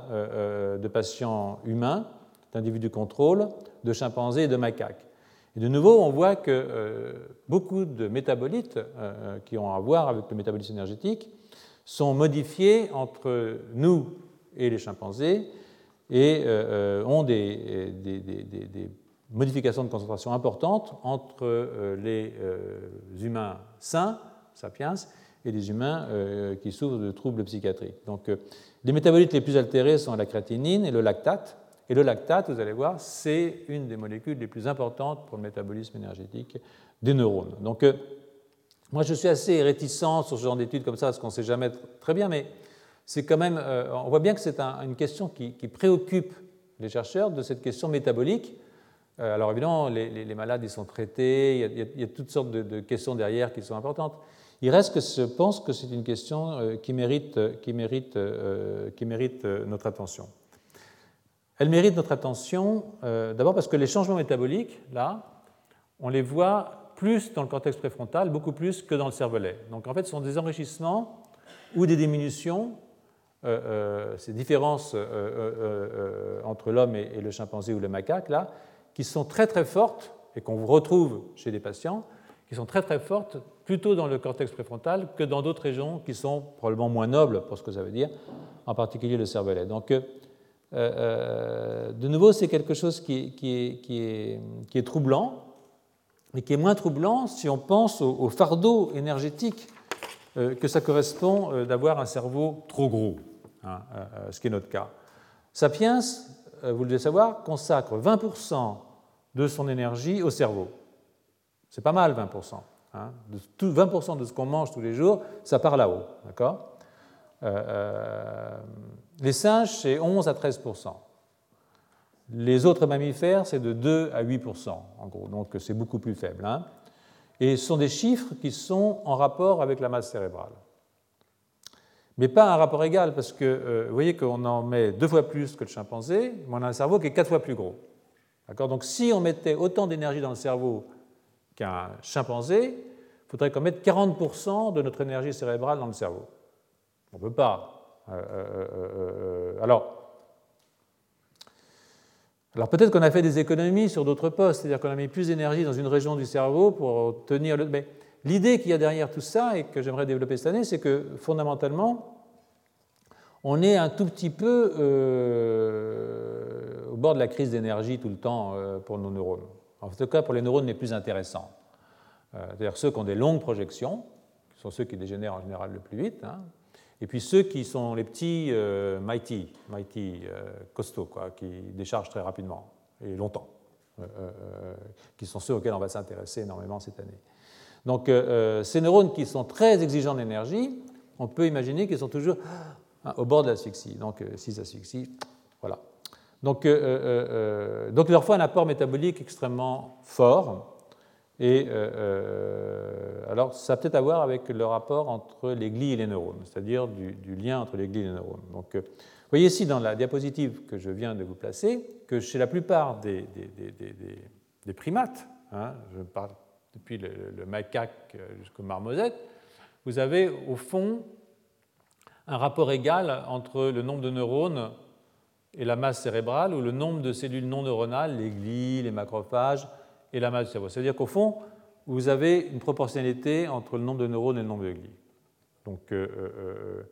de patients humains, d'individus contrôle, de chimpanzés et de macaques. Et de nouveau, on voit que euh, beaucoup de métabolites euh, qui ont à voir avec le métabolisme énergétique sont modifiés entre nous et les chimpanzés et euh, ont des, modification de concentration importante entre les humains sains, sapiens, et les humains qui souffrent de troubles psychiatriques. Donc, les métabolites les plus altérés sont la créatinine et le lactate. Et le lactate, vous allez voir, c'est une des molécules les plus importantes pour le métabolisme énergétique des neurones. Donc, moi, je suis assez réticent sur ce genre d'études comme ça, parce qu'on ne sait jamais très bien, mais c'est quand même, euh, on voit bien que c'est une question qui, préoccupe les chercheurs de cette question métabolique. Euh, alors évidemment, les, malades, ils sont traités, il y a, toutes sortes de, questions derrière qui sont importantes. Il reste que je pense que c'est une question euh, qui mérite, qui mérite, notre attention. Elle mérite notre attention d'abord parce que les changements métaboliques, là, on les voit plus dans le cortex préfrontal, beaucoup plus que dans le cervelet. Donc en fait, ce sont des enrichissements ou des diminutions, ces différences euh, entre l'homme et, le chimpanzé ou le macaque, là, qui sont très très fortes et qu'on retrouve chez des patients, qui sont très très fortes plutôt dans le cortex préfrontal que dans d'autres régions qui sont probablement moins nobles pour ce que ça veut dire, en particulier le cervelet. Donc, de nouveau, c'est quelque chose qui, est, troublant, mais qui est moins troublant si on pense au, fardeau énergétique euh, que ça correspond euh, d'avoir un cerveau trop gros, hein, euh, ce qui est notre cas. Sapiens, vous devez savoir, consacre 20% de son énergie au cerveau. C'est pas mal 20%. Hein. 20% de ce qu'on mange tous les jours, ça part là-haut. D'accord? Les singes, c'est 11 à 13%. Les autres mammifères, c'est de 2 à 8 en gros, donc c'est beaucoup plus faible. Hein. Et ce sont des chiffres qui sont en rapport avec la masse cérébrale. Mais pas un rapport égal, parce que euh, vous voyez qu'on en met deux fois plus que le chimpanzé, mais on a un cerveau qui est quatre fois plus gros. Donc si on mettait autant d'énergie dans le cerveau qu'un chimpanzé, il faudrait qu'on mette 40% de notre énergie cérébrale dans le cerveau. On ne peut pas. Euh, euh, alors, alors peut-être qu'on a fait des économies sur d'autres postes, c'est-à-dire qu'on a mis plus d'énergie dans une région du cerveau pour tenir le... l'idée qu'il y a derrière tout ça et que j'aimerais développer cette année, c'est que fondamentalement, on est un tout petit peu euh, au bord de la crise d'énergie tout le temps euh, pour nos neurones. En tout cas, pour les neurones les plus intéressants. Euh, c'est-à-dire ceux qui ont des longues projections, qui sont ceux qui dégénèrent en général le plus vite, hein, et puis ceux qui sont les petits mighty, mighty costauds, qui déchargent très rapidement et longtemps, qui sont ceux auxquels on va s'intéresser énormément cette année. Donc ces neurones qui sont très exigeants d'énergie, on peut imaginer qu'ils sont toujours hein, au bord de l'asphyxie. Donc s'ils asphyxient, voilà. Donc, donc il leur faut un apport métabolique extrêmement fort et euh, euh, alors, ça a peut-être à voir avec le rapport entre les glies et les neurones, c'est-à-dire du, lien entre les glies et les neurones. Donc, euh, vous voyez ici dans la diapositive que je viens de vous placer que chez la plupart des, des, primates, hein, je parle depuis le, macaque jusqu'au marmosette, vous avez au fond un rapport égal entre le nombre de neurones et la masse cérébrale, ou le nombre de cellules non neuronales, les glies, les macrophages, et la masse du cerveau. C'est-à-dire qu'au fond, vous avez une proportionnalité entre le nombre de neurones et le nombre de glies. Donc, euh, euh, euh,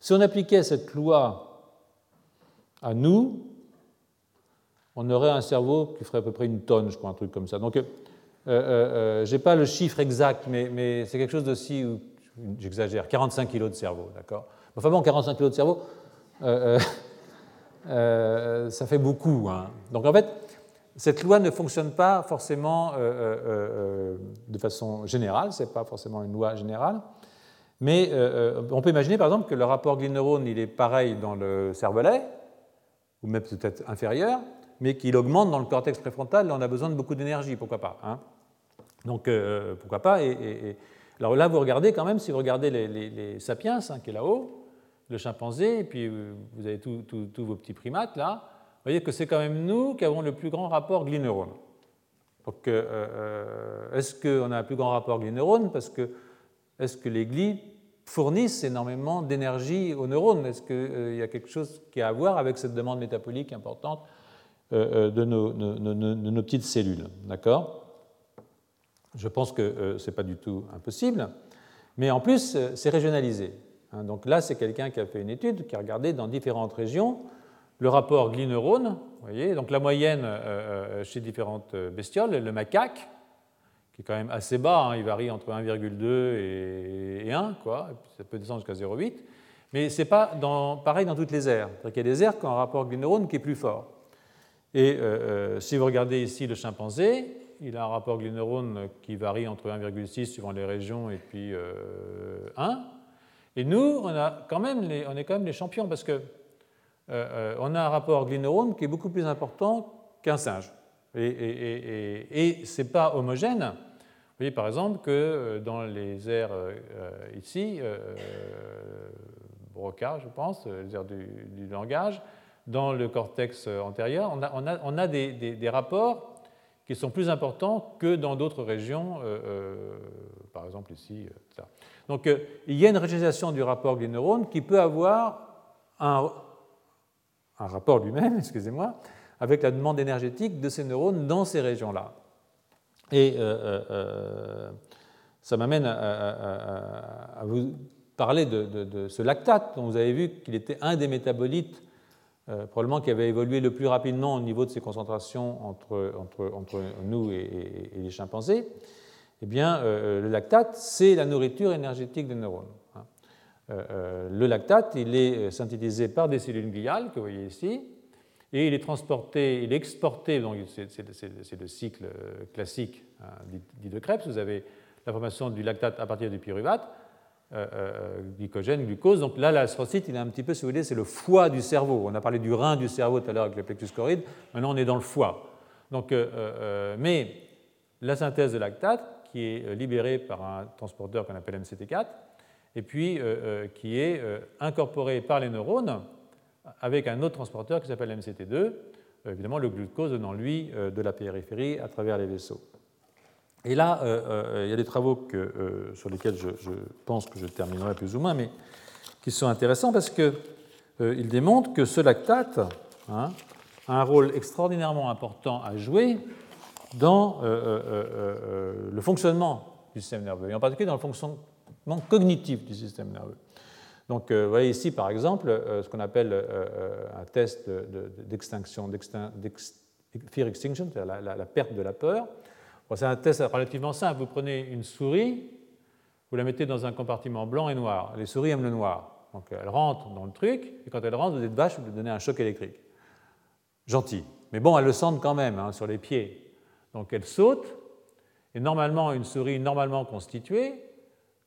si on appliquait cette loi à nous, on aurait un cerveau qui ferait à peu près une tonne, je crois, un truc comme ça. Donc, je n'ai pas le chiffre exact, mais, c'est quelque chose d'aussi, j'exagère, 45 kg de cerveau, d'accord? Enfin bon, 45 kg de cerveau, (laughs) ça fait beaucoup. Hein. Donc en fait, cette loi ne fonctionne pas forcément euh, euh, euh, de façon générale, ce n'est pas forcément une loi générale, mais on peut imaginer par exemple que le rapport glyneurone il est pareil dans le cervelet, ou même peut-être inférieur, mais qu'il augmente dans le cortex préfrontal, là on a besoin de beaucoup d'énergie, pourquoi pas hein? Donc pourquoi pas et, Alors là vous regardez quand même, si vous regardez les, sapiens, hein, qui est là-haut, le chimpanzé, et puis vous avez tous vos petits primates là, vous voyez que c'est quand même nous qui avons le plus grand rapport glyneurone. Donc, euh, euh, est-ce qu'on a un plus grand rapport glyneurone Parce que est-ce que les glis fournissent énormément d'énergie aux neurones? Est-ce qu'il euh, y a quelque chose qui a à voir avec cette demande métabolique importante de nos, petites cellules? D'accord? Je pense que ce n'est pas du tout impossible. Mais en plus, c'est régionalisé. Hein. donc là, c'est quelqu'un qui a fait une étude, qui a regardé dans différentes régions le rapport gli-neurone, voyez, donc la moyenne chez différentes bestioles, le macaque, qui est quand même assez bas, hein, il varie entre 1,2 et 1, quoi, ça peut descendre jusqu'à 0,8, mais ce n'est pas pareil dans toutes les aires. Il y a des aires qui ont un rapport gli-neurone qui est plus fort. Et si vous regardez ici le chimpanzé, il a un rapport glyneurone qui varie entre 1,6 suivant les régions et puis 1. Euh, et nous, on, a quand même on est quand même les champions parce que euh, euh, on a un rapport glyneurone qui est beaucoup plus important qu'un singe. Et, ce n'est pas homogène. Vous voyez par exemple que dans les aires ici, Broca, je pense, les aires du, langage, dans le cortex antérieur, on a, des rapports qui sont plus importants que dans d'autres régions, euh, euh, par exemple ici. Euh, Donc il y a une régionalisation du rapport des neurones qui peut avoir un, rapport lui-même, (laughs) excusez-moi, avec la demande énergétique de ces neurones dans ces régions-là. Et ça m'amène à, vous parler de, ce lactate dont vous avez vu qu'il était un des métabolites euh, probablement qui avait évolué le plus rapidement au niveau de ces concentrations entre, entre, entre nous et, les chimpanzés, eh bien, euh, le lactate, c'est la nourriture énergétique des neurones. Hein. Euh, le lactate, il est synthétisé par des cellules gliales, que vous voyez ici, et il est transporté, il est exporté, donc c'est le cycle classique hein, dit de Krebs, vous avez la formation du lactate à partir du pyruvate, euh, euh, glycogène, glucose. Donc là, l'astrocyte, il est un petit peu, si vous voulez, c'est le foie du cerveau. On a parlé du rein du cerveau tout à l'heure avec le plexus choride. Maintenant, on est dans le foie. Donc, euh, mais la synthèse de lactate, qui est libérée par un transporteur qu'on appelle MCT4, et puis qui est incorporée par les neurones avec un autre transporteur qui s'appelle MCT2, évidemment le glucose donnant lui de la périphérie à travers les vaisseaux. Et là, euh, euh, il y a des travaux euh, sur lesquels je, pense que je terminerai plus ou moins, mais qui sont intéressants parce qu'ils démontrent que ce lactate hein, a un rôle extraordinairement important à jouer dans le fonctionnement du système nerveux, et en particulier dans le fonctionnement cognitif du système nerveux. Donc, vous voyez ici, par exemple, ce qu'on appelle un test d'extinction, fear extinction, c'est-à-dire la, perte de la peur c'est un test relativement simple. Vous prenez une souris, vous la mettez dans un compartiment blanc et noir. Les souris aiment le noir. Donc elle rentre dans le truc, et quand elle rentre, vous êtes vache, vous lui donnez un choc électrique. Gentil. Mais bon, elle le sentent quand même hein, sur les pieds. Donc elle saute, et normalement, une souris normalement constituée,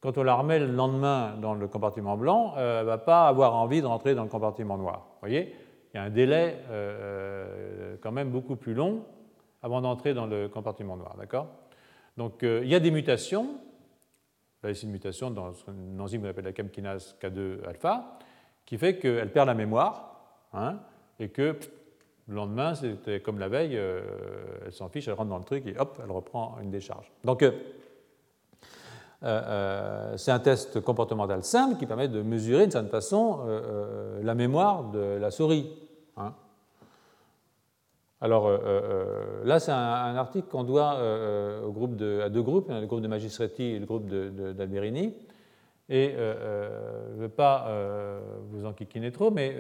quand on la remet le lendemain dans le compartiment blanc, euh, elle ne va pas avoir envie de rentrer dans le compartiment noir. Vous voyez? Il y a un délai euh, euh, quand même beaucoup plus long avant d'entrer dans le compartiment noir. D'accord? Donc euh, il y a des mutations. Là, ici, une mutation dans une enzyme qu'on appelle la camkinase K2-alpha, qui fait qu'elle perd la mémoire hein, et que le lendemain, c'était comme la veille, euh, elle s'en fiche, elle rentre dans le truc et hop, elle reprend une décharge. Donc, euh, c'est un test comportemental simple qui permet de mesurer d'une certaine façon la mémoire de la souris. Hein. Alors euh, euh, là, c'est un, article qu'on doit euh, au groupe de, à deux groupes, hein, le groupe de Magistretti et le groupe d'Alberini. Et je ne veux pas vous enquiquiner trop, mais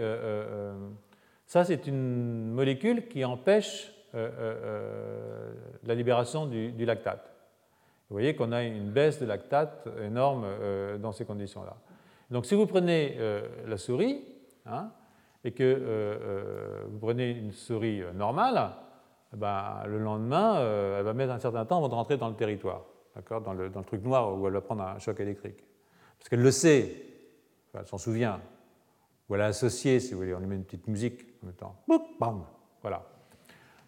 ça, c'est une molécule qui empêche la libération du, lactate. Vous voyez qu'on a une baisse de lactate énorme dans ces conditions-là. Donc si vous prenez la souris, hein, et que euh, euh, vous prenez une souris euh, normale, eh ben, le lendemain, elle va mettre un certain temps avant de rentrer dans le territoire, dans le, dans le truc noir où elle va prendre un choc électrique. Parce qu'elle le sait, elle s'en souvient, ou elle a associé, si vous voulez, on lui met une petite musique en même temps. Bam, voilà.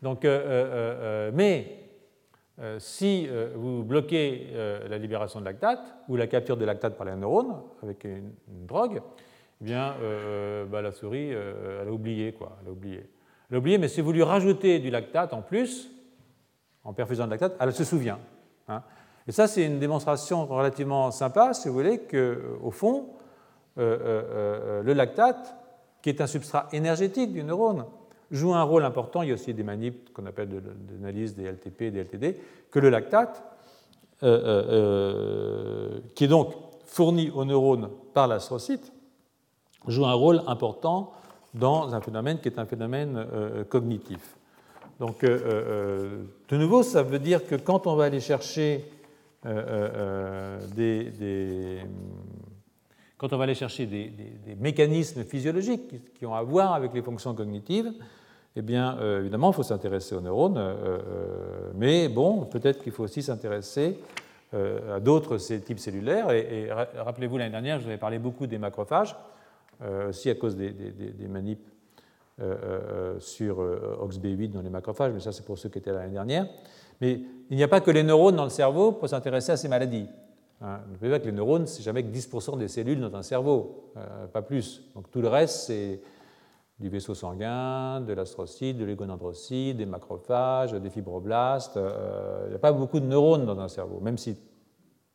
Donc, mais si vous bloquez la libération de lactate ou la capture de lactate par les neurones avec une drogue, bien, euh, bah, la souris, euh, elle a oublié, quoi. Elle a oublié. Elle oublié, mais si vous lui rajoutez du lactate en plus, en perfusant de lactate, elle se souvient. Hein. Et ça, c'est une démonstration relativement sympa, si vous voulez, qu'au euh, fond, le lactate, qui est un substrat énergétique du neurone, joue un rôle important. Il y a aussi des manips qu'on appelle d'analyse des LTP, des LTD, que le lactate, qui est donc fourni au neurone par l'astrocyte, joue un rôle important dans un phénomène qui est un phénomène cognitif. Donc, de nouveau, ça veut dire que quand on va aller chercher des, quand on va aller chercher des, mécanismes physiologiques qui ont à voir avec les fonctions cognitives, eh bien, euh, évidemment, il faut s'intéresser aux neurones, euh, euh, mais bon, peut-être qu'il faut aussi s'intéresser à d'autres types cellulaires. Et, rappelez-vous, l'année dernière, je vous avais parlé beaucoup des macrophages, aussi à cause des, des manips sur OXB8 dans les macrophages, mais ça, c'est pour ceux qui étaient l'année dernière. Mais il n'y a pas que les neurones dans le cerveau pour s'intéresser à ces maladies. Hein, pouvez pas que les neurones, c'est jamais que 10% des cellules dans un cerveau, euh, pas plus. Donc tout le reste, c'est du vaisseau sanguin, de l'astrocyte, de l'égonadrocyte, des macrophages, des fibroblastes. Euh, il n'y a pas beaucoup de neurones dans un cerveau, même s'ils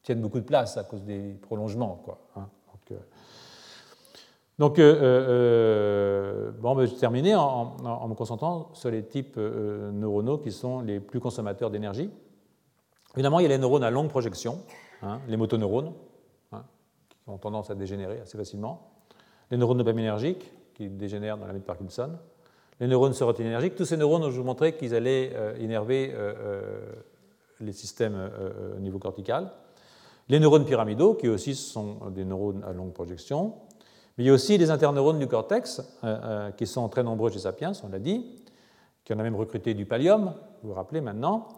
tiennent beaucoup de place à cause des prolongements. Quoi, hein. Donc, euh, bon, ben, je vais terminer en, me concentrant sur les types neuronaux qui sont les plus consommateurs d'énergie. Évidemment, il y a les neurones à longue projection, Hein, les motoneurones, hein, qui ont tendance à dégénérer assez facilement, les neurones dopaminergiques, qui dégénèrent dans la de Parkinson, les neurones sérotonergiques, tous ces neurones, je vous montrais qu'ils allaient euh, énerver euh, euh, les systèmes au niveau cortical, les neurones pyramidaux, qui aussi sont des neurones à longue projection, mais il y a aussi les interneurones du cortex, qui sont très nombreux chez Sapiens, on l'a dit, qui en a même recruté du pallium, vous vous rappelez maintenant,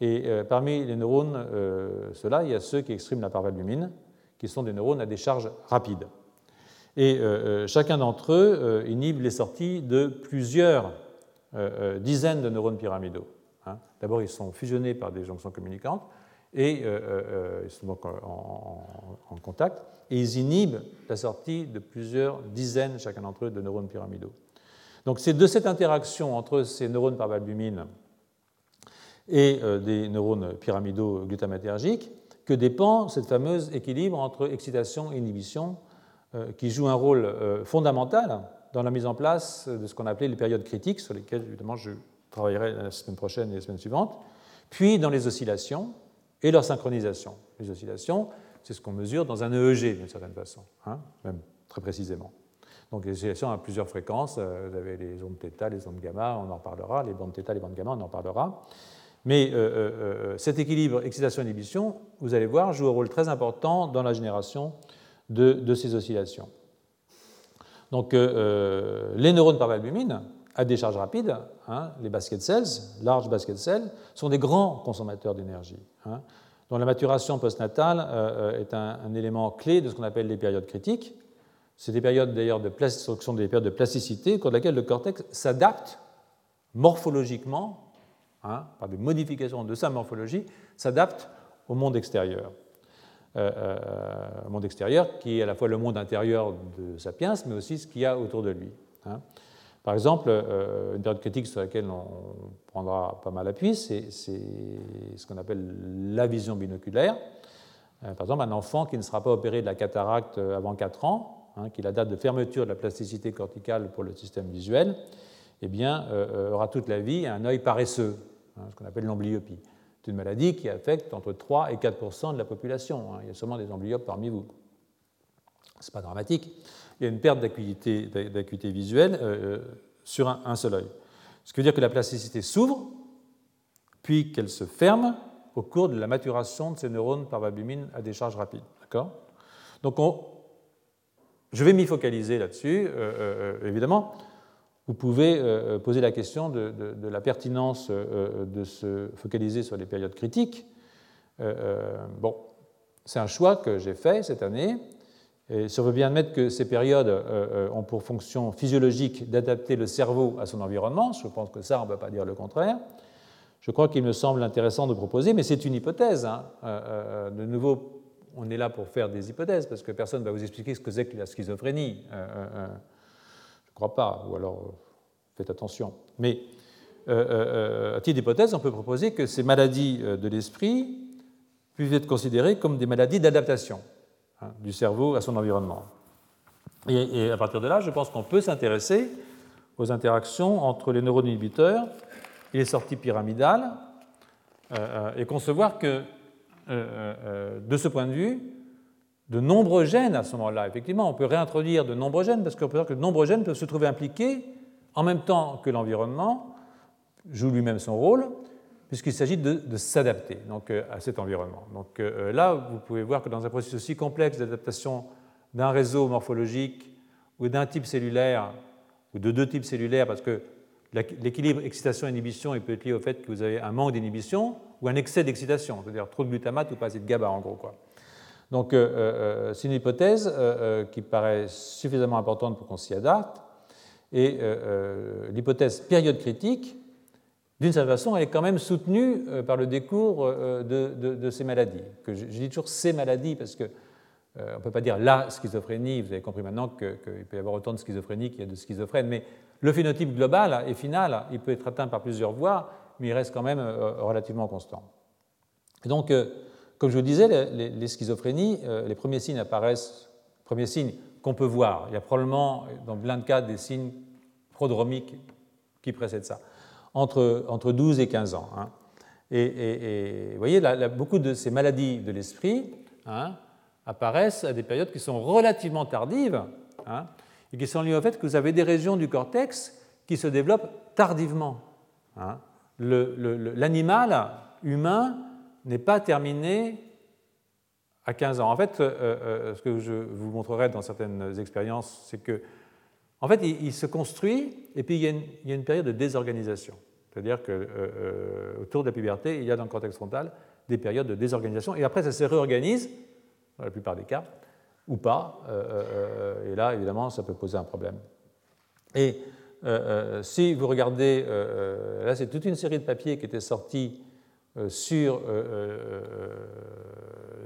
et euh, parmi les neurones, euh, ceux-là, il y a ceux qui expriment la parvalbumine, qui sont des neurones à décharge rapide. Et euh, chacun d'entre eux inhibe les sorties de plusieurs dizaines de neurones pyramidaux. Hein. D'abord, ils sont fusionnés par des jonctions communicantes et ils sont donc en, contact, et ils inhibent la sortie de plusieurs dizaines, chacun d'entre eux, de neurones pyramidaux. Donc c'est de cette interaction entre ces neurones par valbumine et euh, des neurones pyramidaux glutamatergiques que dépend cette fameuse équilibre entre excitation et inhibition euh, qui joue un rôle euh, fondamental dans la mise en place de ce qu'on appelait les périodes critiques, sur lesquelles évidemment je travaillerai la semaine prochaine et la semaine suivante, puis dans les oscillations et leur synchronisation. Les oscillations, c'est ce qu'on mesure dans un EEG d'une certaine façon, hein, même très précisément. Donc les oscillations à plusieurs fréquences, vous avez les ondes θ, les ondes gamma, on en parlera, les bandes θ, les bandes gamma, on en parlera. Mais euh, euh, euh, cet équilibre excitation-inhibition, vous allez voir, joue un rôle très important dans la génération de, ces oscillations. Donc, les neurones par albumine, à décharge rapide, hein, les basket cells, large basket cells, sont des grands consommateurs d'énergie, hein, dont la maturation postnatale est un, élément clé de ce qu'on appelle les périodes critiques. C'est des périodes d'ailleurs de sont des périodes de plasticité, au cours de laquelle le cortex s'adapte morphologiquement Hein, par des modifications de sa morphologie, s'adapte au monde extérieur. Euh, euh, monde extérieur qui est à la fois le monde intérieur de Sapiens, mais aussi ce qu'il y a autour de lui. Hein. Par exemple, euh, une période critique sur laquelle on prendra pas mal appui, c'est ce qu'on appelle la vision binoculaire. par exemple, un enfant qui ne sera pas opéré de la cataracte avant 4 ans, hein, qui est la date de fermeture de la plasticité corticale pour le système visuel, eh bien, aura toute la vie un œil paresseux, Hein, ce qu'on appelle l'amblyopie. C'est une maladie qui affecte entre 3 et 4% de la population. Hein. Il y a sûrement des amblyopes parmi vous. Ce n'est pas dramatique. Il y a une perte d'acuité visuelle euh, sur un, seul œil. Ce qui veut dire que la plasticité s'ouvre, puis qu'elle se ferme au cours de la maturation de ces neurones par valbumine à décharge rapide. D'accord? Donc, je vais m'y focaliser là-dessus, euh, euh, évidemment vous pouvez euh, euh, poser la question de, la pertinence euh, de se focaliser sur les périodes critiques. bon, c'est un choix que j'ai fait cette année. Et on veut bien admettre que ces périodes ont pour fonction physiologique d'adapter le cerveau à son environnement, je pense que ça, on ne peut pas dire le contraire, je crois qu'il me semble intéressant de proposer, mais c'est une hypothèse. Hein. de nouveau, on est là pour faire des hypothèses, parce que personne ne va vous expliquer ce que c'est que la schizophrénie crois pas, ou alors euh, faites attention. Mais euh, euh, à titre d'hypothèse, on peut proposer que ces maladies de l'esprit puissent être considérées comme des maladies d'adaptation hein, du cerveau à son environnement. Et, à partir de là, je pense qu'on peut s'intéresser aux interactions entre les neurones inhibiteurs et les sorties pyramidales et concevoir que, de ce point de vue, de nombreux gènes à ce moment-là. Effectivement, on peut réintroduire de nombreux gènes parce qu'on peut dire que de nombreux gènes peuvent se trouver impliqués en même temps que l'environnement joue lui-même son rôle, puisqu'il s'agit de, s'adapter donc, euh, à cet environnement. Donc euh, là, vous pouvez voir que dans un processus aussi complexe d'adaptation d'un réseau morphologique ou d'un type cellulaire, ou de deux types cellulaires, parce que l'équilibre excitation-inhibition peut être lié au fait que vous avez un manque d'inhibition ou un excès d'excitation, c'est-à-dire trop de glutamate ou pas assez de GABA en gros. Quoi. Donc euh, c'est une hypothèse qui paraît suffisamment importante pour qu'on s'y adapte. Et l'hypothèse période critique, d'une certaine façon, elle est quand même soutenue euh, par le décours euh, de, ces maladies. Que je, dis toujours ces maladies parce que euh, on ne peut pas dire la schizophrénie, vous avez compris maintenant qu'il peut y avoir autant de schizophrénie qu'il y a de schizophrènes, mais le phénotype global et final, il peut être atteint par plusieurs voies, mais il reste quand même relativement constant. Et donc, comme je vous disais, les, les schizophrénies, les premiers signes apparaissent, premiers signes qu'on peut voir. Il y a probablement, dans plein de cas, des signes prodromiques qui précèdent ça entre, entre 12 et 15 ans. Hein. Et, vous voyez, beaucoup de ces maladies de l'esprit hein, apparaissent à des périodes qui sont relativement tardives hein, et qui sont liées au fait que vous avez des régions du cortex qui se développent tardivement. L'animal humain n'est pas terminé à 15 ans. En fait, euh, euh, ce que je vous montrerai dans certaines expériences, c'est que en fait, il, se construit et puis il y, a une, période de désorganisation. C'est-à-dire qu'autour euh, de la puberté, il y a dans le cortex frontal des périodes de désorganisation et après ça se réorganise, dans la plupart des cas, ou pas. Euh, euh, et là, évidemment, ça peut poser un problème. Et si vous regardez, là c'est toute une série de papiers qui étaient sortis sur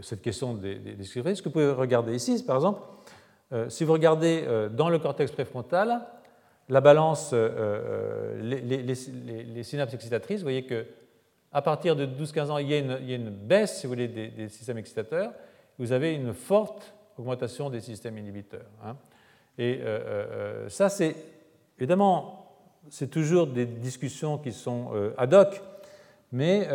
cette question des, des, Ce que vous pouvez regarder ici, par exemple, euh, si vous regardez euh, dans le cortex préfrontal, la balance, euh, les, synapses excitatrices, vous voyez que à partir de 12-15 ans, il y, a une, baisse, des, systèmes excitateurs. Vous avez une forte augmentation des systèmes inhibiteurs. Hein. Et ça, c'est évidemment, c'est toujours des discussions qui sont ad hoc, mais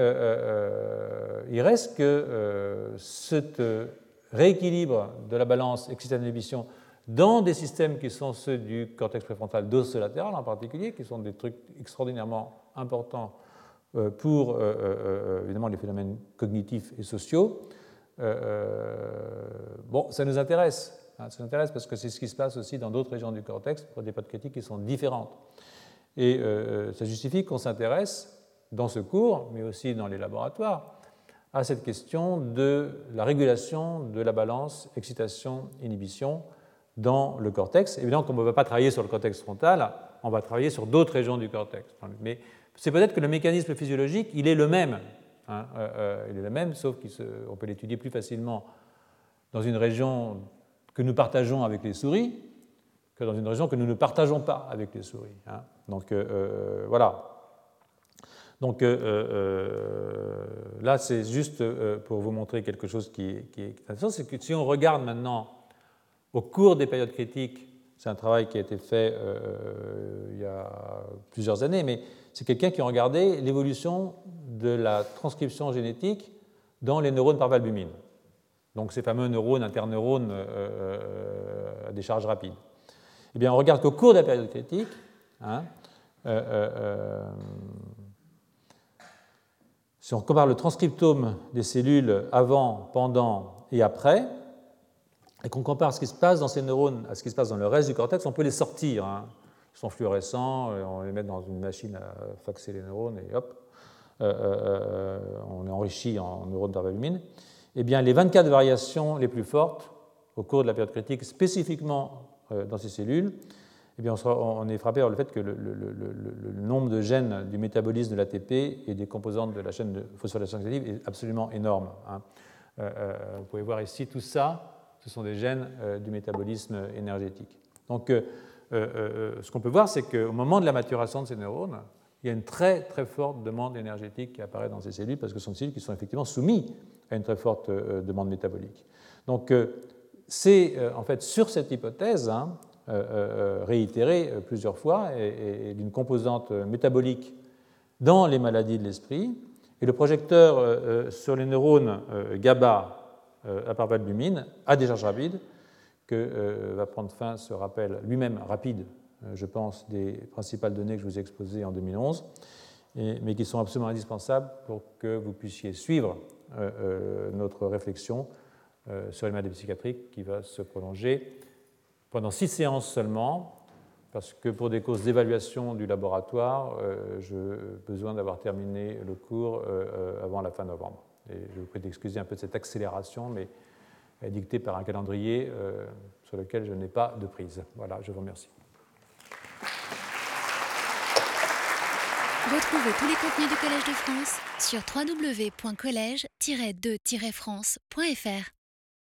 il reste que cette rééquilibre de la balance excitation-inhibition dans des systèmes qui sont ceux du cortex préfrontal dorsolatéral en particulier, qui sont des trucs extraordinairement importants euh, pour euh, euh, évidemment les phénomènes cognitifs et sociaux. bon, ça nous intéresse. Hein, ça nous intéresse parce que c'est ce qui se passe aussi dans d'autres régions du cortex pour des potes critiques qui sont différentes. Et ça justifie qu'on s'intéresse dans ce cours, mais aussi dans les laboratoires, à cette question de la régulation de la balance excitation-inhibition dans le cortex. Évidemment, comme on ne va pas travailler sur le cortex frontal, on va travailler sur d'autres régions du cortex. Mais c'est peut-être que le mécanisme physiologique, il est le même. Hein, euh, euh, il est le même, sauf qu'on peut l'étudier plus facilement dans une région que nous partageons avec les souris que dans une région que nous ne partageons pas avec les souris. Hein. Donc euh, voilà, donc là, c'est juste pour vous montrer quelque chose qui, est intéressant, c'est que si on regarde maintenant au cours des périodes critiques, c'est un travail qui a été fait il y a plusieurs années, mais c'est quelqu'un qui a regardé l'évolution de la transcription génétique dans les neurones par valbumine. Donc ces fameux neurones, interneurones à des charges rapides. Eh bien, on regarde qu'au cours de la période critique, hein, si on compare le transcriptome des cellules avant, pendant et après, et qu'on compare ce qui se passe dans ces neurones à ce qui se passe dans le reste du cortex, on peut les sortir. Hein. Ils sont fluorescents, on les met dans une machine à faxer les neurones et hop, euh, euh, euh, on les enrichit en neurones d'arvalumine. Eh bien, les 24 variations les plus fortes au cours de la période critique, spécifiquement dans ces cellules, eh bien, on, est frappé par le fait que le, nombre de gènes du métabolisme de l'ATP et des composantes de la chaîne de phosphorylation oxydative est absolument énorme. Hein. Euh, euh, vous pouvez voir ici tout ça, ce sont des gènes euh, du métabolisme énergétique. Donc, ce qu'on peut voir, c'est qu'au moment de la maturation de ces neurones, il y a une très très forte demande énergétique qui apparaît dans ces cellules parce que ce sont des cellules qui sont effectivement soumises à une très forte demande métabolique. Donc, c'est en fait sur cette hypothèse hein, euh, euh, réitérée euh, plusieurs fois et, d'une composante métabolique dans les maladies de l'esprit. Et le projecteur sur les neurones GABA à parvalbumine à décharge rapide que va prendre fin ce rappel lui-même rapide, je pense, des principales données que je vous ai exposées en 2011, mais qui sont absolument indispensables pour que vous puissiez suivre notre réflexion sur les maladies psychiatriques qui va se prolonger pendant six séances seulement, parce que pour des causes d'évaluation du laboratoire, euh, j'ai besoin d'avoir terminé le cours euh, euh, avant la fin novembre. Je vous prie d'excuser un peu de cette accélération, mais elle est dictée par un calendrier sur lequel je n'ai pas de prise. Voilà, je vous remercie. Retrouvez tous les contenus du Collège de France sur www.colège-2-france.fr.